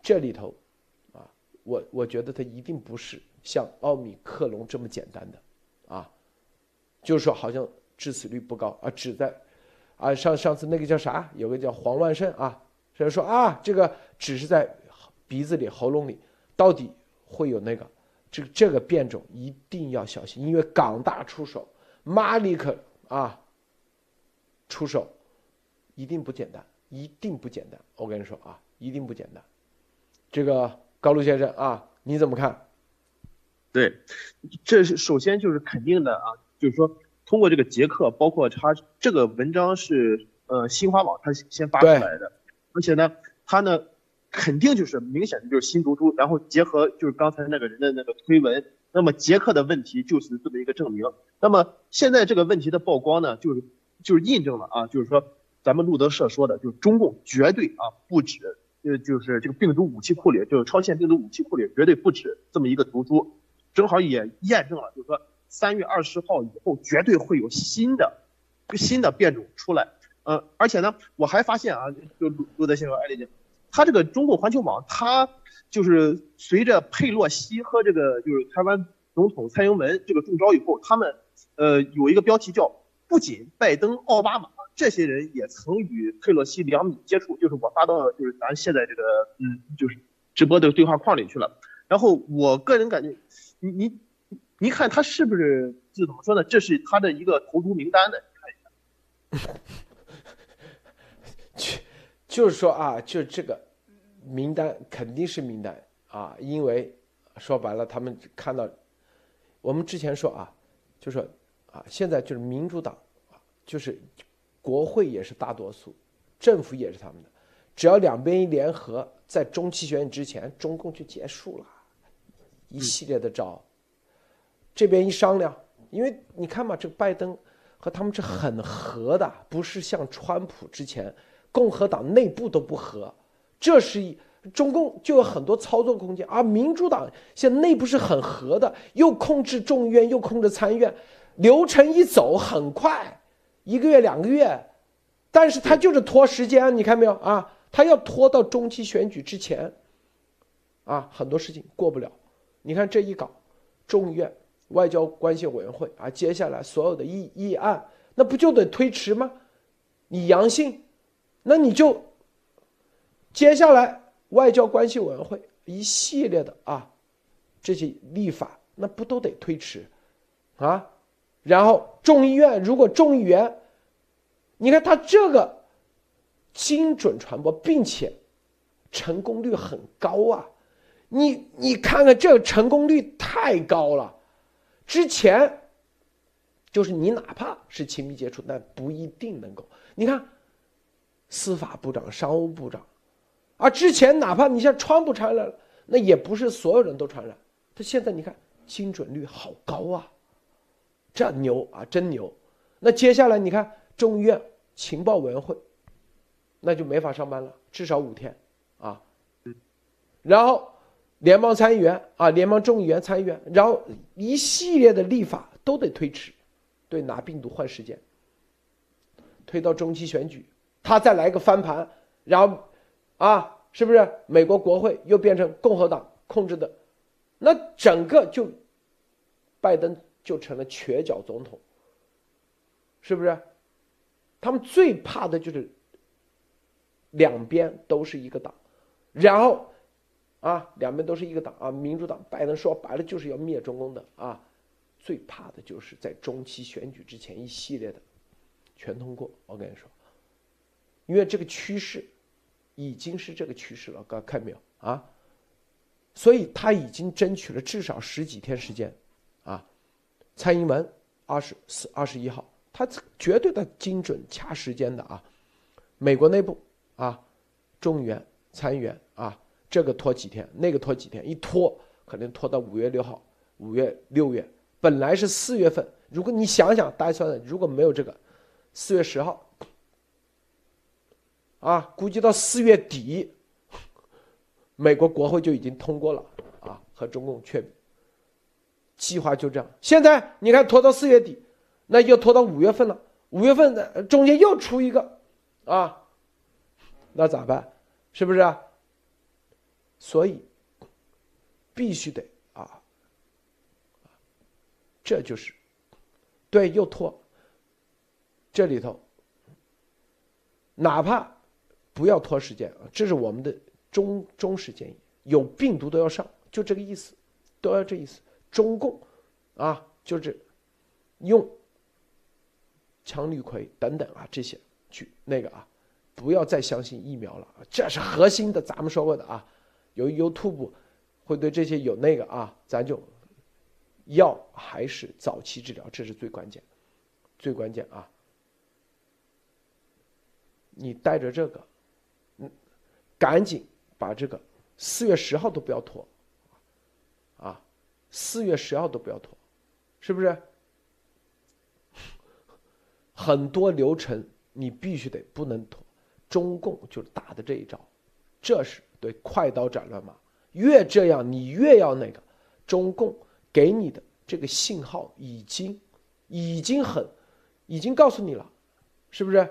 这里头啊，我我觉得他一定不是像奥米克隆这么简单的啊，就是说好像致死率不高啊，只在啊上上次那个叫啥，有个叫黄万胜啊，所以说啊，这个只是在。鼻子里、喉咙里，到底会有那个？这个这个变种一定要小心，因为港大出手，马里克啊出手，一定不简单，一定不简单。我跟你说啊，一定不简单。这个高露先生啊，你怎么看？对，这是首先就是肯定的啊，就是说通过这个捷克，包括他这个文章是呃新华网他先发出来的，而且呢，他呢。肯定就是明显的就是新毒株，然后结合就是刚才那个人的那个推文，那么捷克的问题就是这么一个证明。那么现在这个问题的曝光呢，就是就是印证了啊，就是说咱们路德社说的，就是中共绝对啊不止，呃就是这个病毒武器库里，就是超限病毒武器库里绝对不止这么一个毒株，正好也验证了，就是说三月二十号以后绝对会有新的新的变种出来。呃，而且呢，我还发现啊，就路路德先生、艾丽姐。他这个中共环球网，他就是随着佩洛西和这个就是台湾总统蔡英文这个中招以后，他们呃有一个标题叫“不仅拜登、奥巴马这些人也曾与佩洛西两米接触”，就是我发到就是咱现在这个嗯就是直播的对话框里去了。然后我个人感觉，你你你看他是不是就怎么说呢？这是他的一个投毒名单的，你看一下。去，就是说啊，就这个。名单肯定是名单啊，因为说白了，他们看到我们之前说啊，就说啊，现在就是民主党啊，就是国会也是大多数，政府也是他们的，只要两边一联合，在中期选举之前，中共就结束了，一系列的招，这边一商量，因为你看嘛，这个拜登和他们是很合的，不是像川普之前，共和党内部都不和。这是一中共就有很多操作空间，而民主党现在内部是很合的，又控制众议院，又控制参议院，流程一走很快，一个月两个月，但是他就是拖时间，你看没有啊？他要拖到中期选举之前，啊，很多事情过不了。你看这一搞，众议院外交关系委员会啊，接下来所有的议议案，那不就得推迟吗？你阳性，那你就。接下来，外交关系委员会一系列的啊，这些立法那不都得推迟，啊？然后众议院如果众议员，你看他这个精准传播，并且成功率很高啊！你你看看这个成功率太高了，之前就是你哪怕是亲密接触，那不一定能够。你看，司法部长、商务部长。啊之前哪怕你像川普传染了，那也不是所有人都传染。他现在你看精准率好高啊，这牛啊，真牛。那接下来你看众议院情报委员会，那就没法上班了，至少五天啊。然后联邦参议员啊，联邦众议员、参议员，然后一系列的立法都得推迟，对，拿病毒换时间，推到中期选举，他再来个翻盘，然后啊，是不是美国国会又变成共和党控制的？那整个就拜登就成了瘸脚总统，是不是？他们最怕的就是两边都是一个党，然后啊，两边都是一个党啊，民主党拜登说白了就是要灭中共的啊，最怕的就是在中期选举之前一系列的全通过。我跟你说，因为这个趋势已经是这个趋势了，各位看没有啊？所以他已经争取了至少十几天时间，啊，蔡英文二十四、二十一号。他绝对的精准掐时间的啊，美国内部啊，众议员、参议员，这个拖几天，那个拖几天，一拖可能拖到五月六号、五月六月，本来是四月份，如果你想想，大家算算，如果没有这个，四月十号，啊，估计到四月底，美国国会就已经通过了啊，和中共确计划就这样。现在你看拖到四月底。那又拖到五月份了，五月份的中间又出一个，啊，那咋办？是不是？啊？所以必须得啊，这就是对又拖。这里头哪怕不要拖时间啊，这是我们的中中时建议，有病毒都要上，就这个意思，都要这意思。中共啊，就是用。强氯喹等等啊，这些去那个啊，不要再相信疫苗了，这是核心的。咱们说过的啊，由于 YouTube 会对这些有那个啊，咱就药还是早期治疗，这是最关键，最关键啊。你带着这个，嗯，赶紧把这个四月十号都不要拖啊，四月十号都不要拖，是不是？很多流程你必须得不能拖，中共就打的这一招，这是对快刀斩乱麻，越这样你越要那个，中共给你的这个信号已经已经很，已经告诉你了，是不是？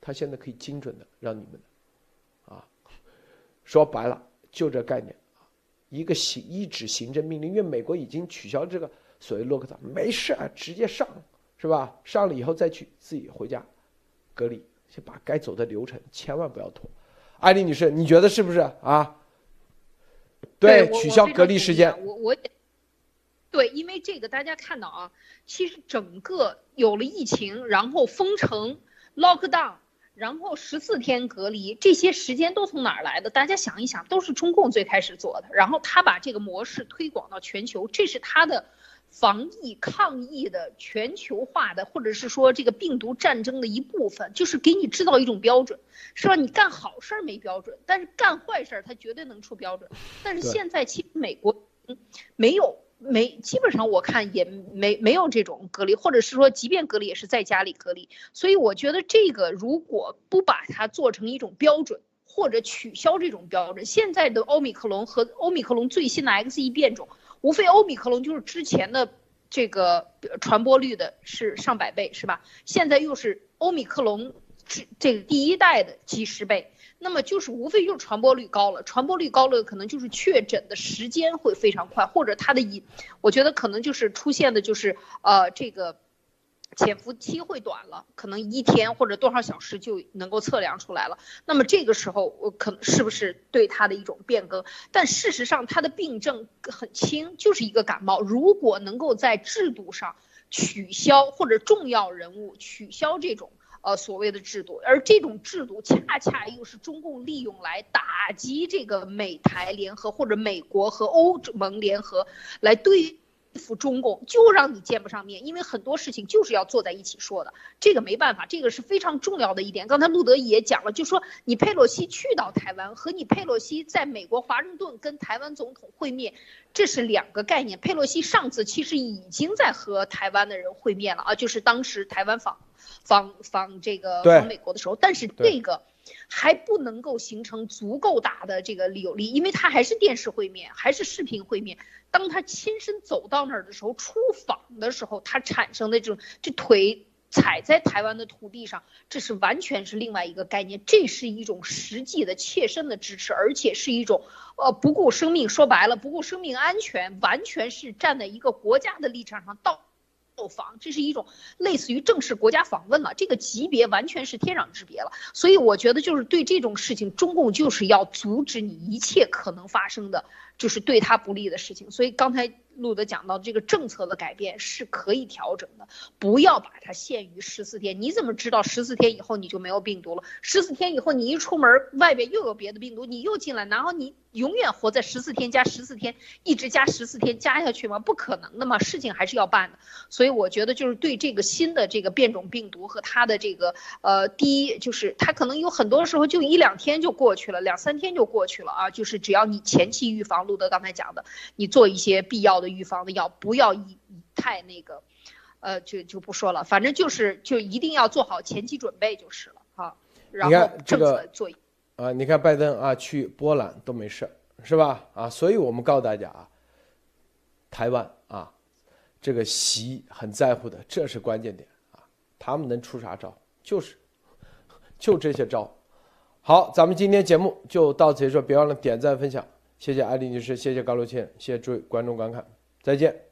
他现在可以精准的让你们，啊，说白了就这概念，一个行一纸行政命令，因为美国已经取消这个所谓洛克岛，没事啊，直接上。是吧？上了以后再去自己回家隔离，先把该走的流程千万不要拖。艾丽女士，你觉得是不是啊？对，取消隔离时间。我我对，因为这个大家看到啊，其实整个有了疫情，然后封城、lock down，然后十四天隔离，这些时间都从哪儿来的？大家想一想，都是中共最开始做的，然后他把这个模式推广到全球，这是他的。防疫抗疫的全球化的，或者是说这个病毒战争的一部分，就是给你制造一种标准，是吧？你干好事儿没标准，但是干坏事儿他绝对能出标准。但是现在其实美国没有没，基本上我看也没没有这种隔离，或者是说即便隔离也是在家里隔离。所以我觉得这个如果不把它做成一种标准，或者取消这种标准，现在的欧米克隆和欧米克隆最新的 X 一变种。无非欧米克隆就是之前的这个传播率的是上百倍，是吧？现在又是欧米克隆这这个第一代的几十倍，那么就是无非就是传播率高了，传播率高了，可能就是确诊的时间会非常快，或者它的引，我觉得可能就是出现的就是呃这个。潜伏期会短了，可能一天或者多少小时就能够测量出来了。那么这个时候，我可能是不是对它的一种变更？但事实上，它的病症很轻，就是一个感冒。如果能够在制度上取消或者重要人物取消这种呃所谓的制度，而这种制度恰恰又是中共利用来打击这个美台联合或者美国和欧盟联合来对。服中共就让你见不上面，因为很多事情就是要坐在一起说的，这个没办法，这个是非常重要的一点。刚才路德也讲了，就说你佩洛西去到台湾和你佩洛西在美国华盛顿跟台湾总统会面，这是两个概念。佩洛西上次其实已经在和台湾的人会面了啊，就是当时台湾访访访这个访美国的时候，但是这个还不能够形成足够大的这个有利，因为他还是电视会面，还是视频会面。当他亲身走到那儿的时候，出访的时候，他产生的这种这腿踩在台湾的土地上，这是完全是另外一个概念。这是一种实际的切身的支持，而且是一种呃不顾生命，说白了不顾生命安全，完全是站在一个国家的立场上到。访，这是一种类似于正式国家访问了，这个级别完全是天壤之别了。所以我觉得，就是对这种事情，中共就是要阻止你一切可能发生的，就是对他不利的事情。所以刚才。路德讲到这个政策的改变是可以调整的，不要把它限于十四天。你怎么知道十四天以后你就没有病毒了？十四天以后你一出门，外边又有别的病毒，你又进来，然后你永远活在十四天加十四天，一直加十四天加下去吗？不可能的嘛，事情还是要办的。所以我觉得就是对这个新的这个变种病毒和它的这个呃，第一就是它可能有很多时候就一两天就过去了，两三天就过去了啊。就是只要你前期预防，路德刚才讲的，你做一些必要的。预防的药不要以太那个，呃，就就不说了，反正就是就一定要做好前期准备就是了哈。你看这个啊，你看拜登啊去波兰都没事是吧？啊，所以我们告诉大家啊，台湾啊，这个习很在乎的，这是关键点啊。他们能出啥招？就是就这些招。好，咱们今天节目就到此结束，别忘了点赞分享，谢谢艾丽女士，谢谢高露倩，谢谢诸位观众观看。再见。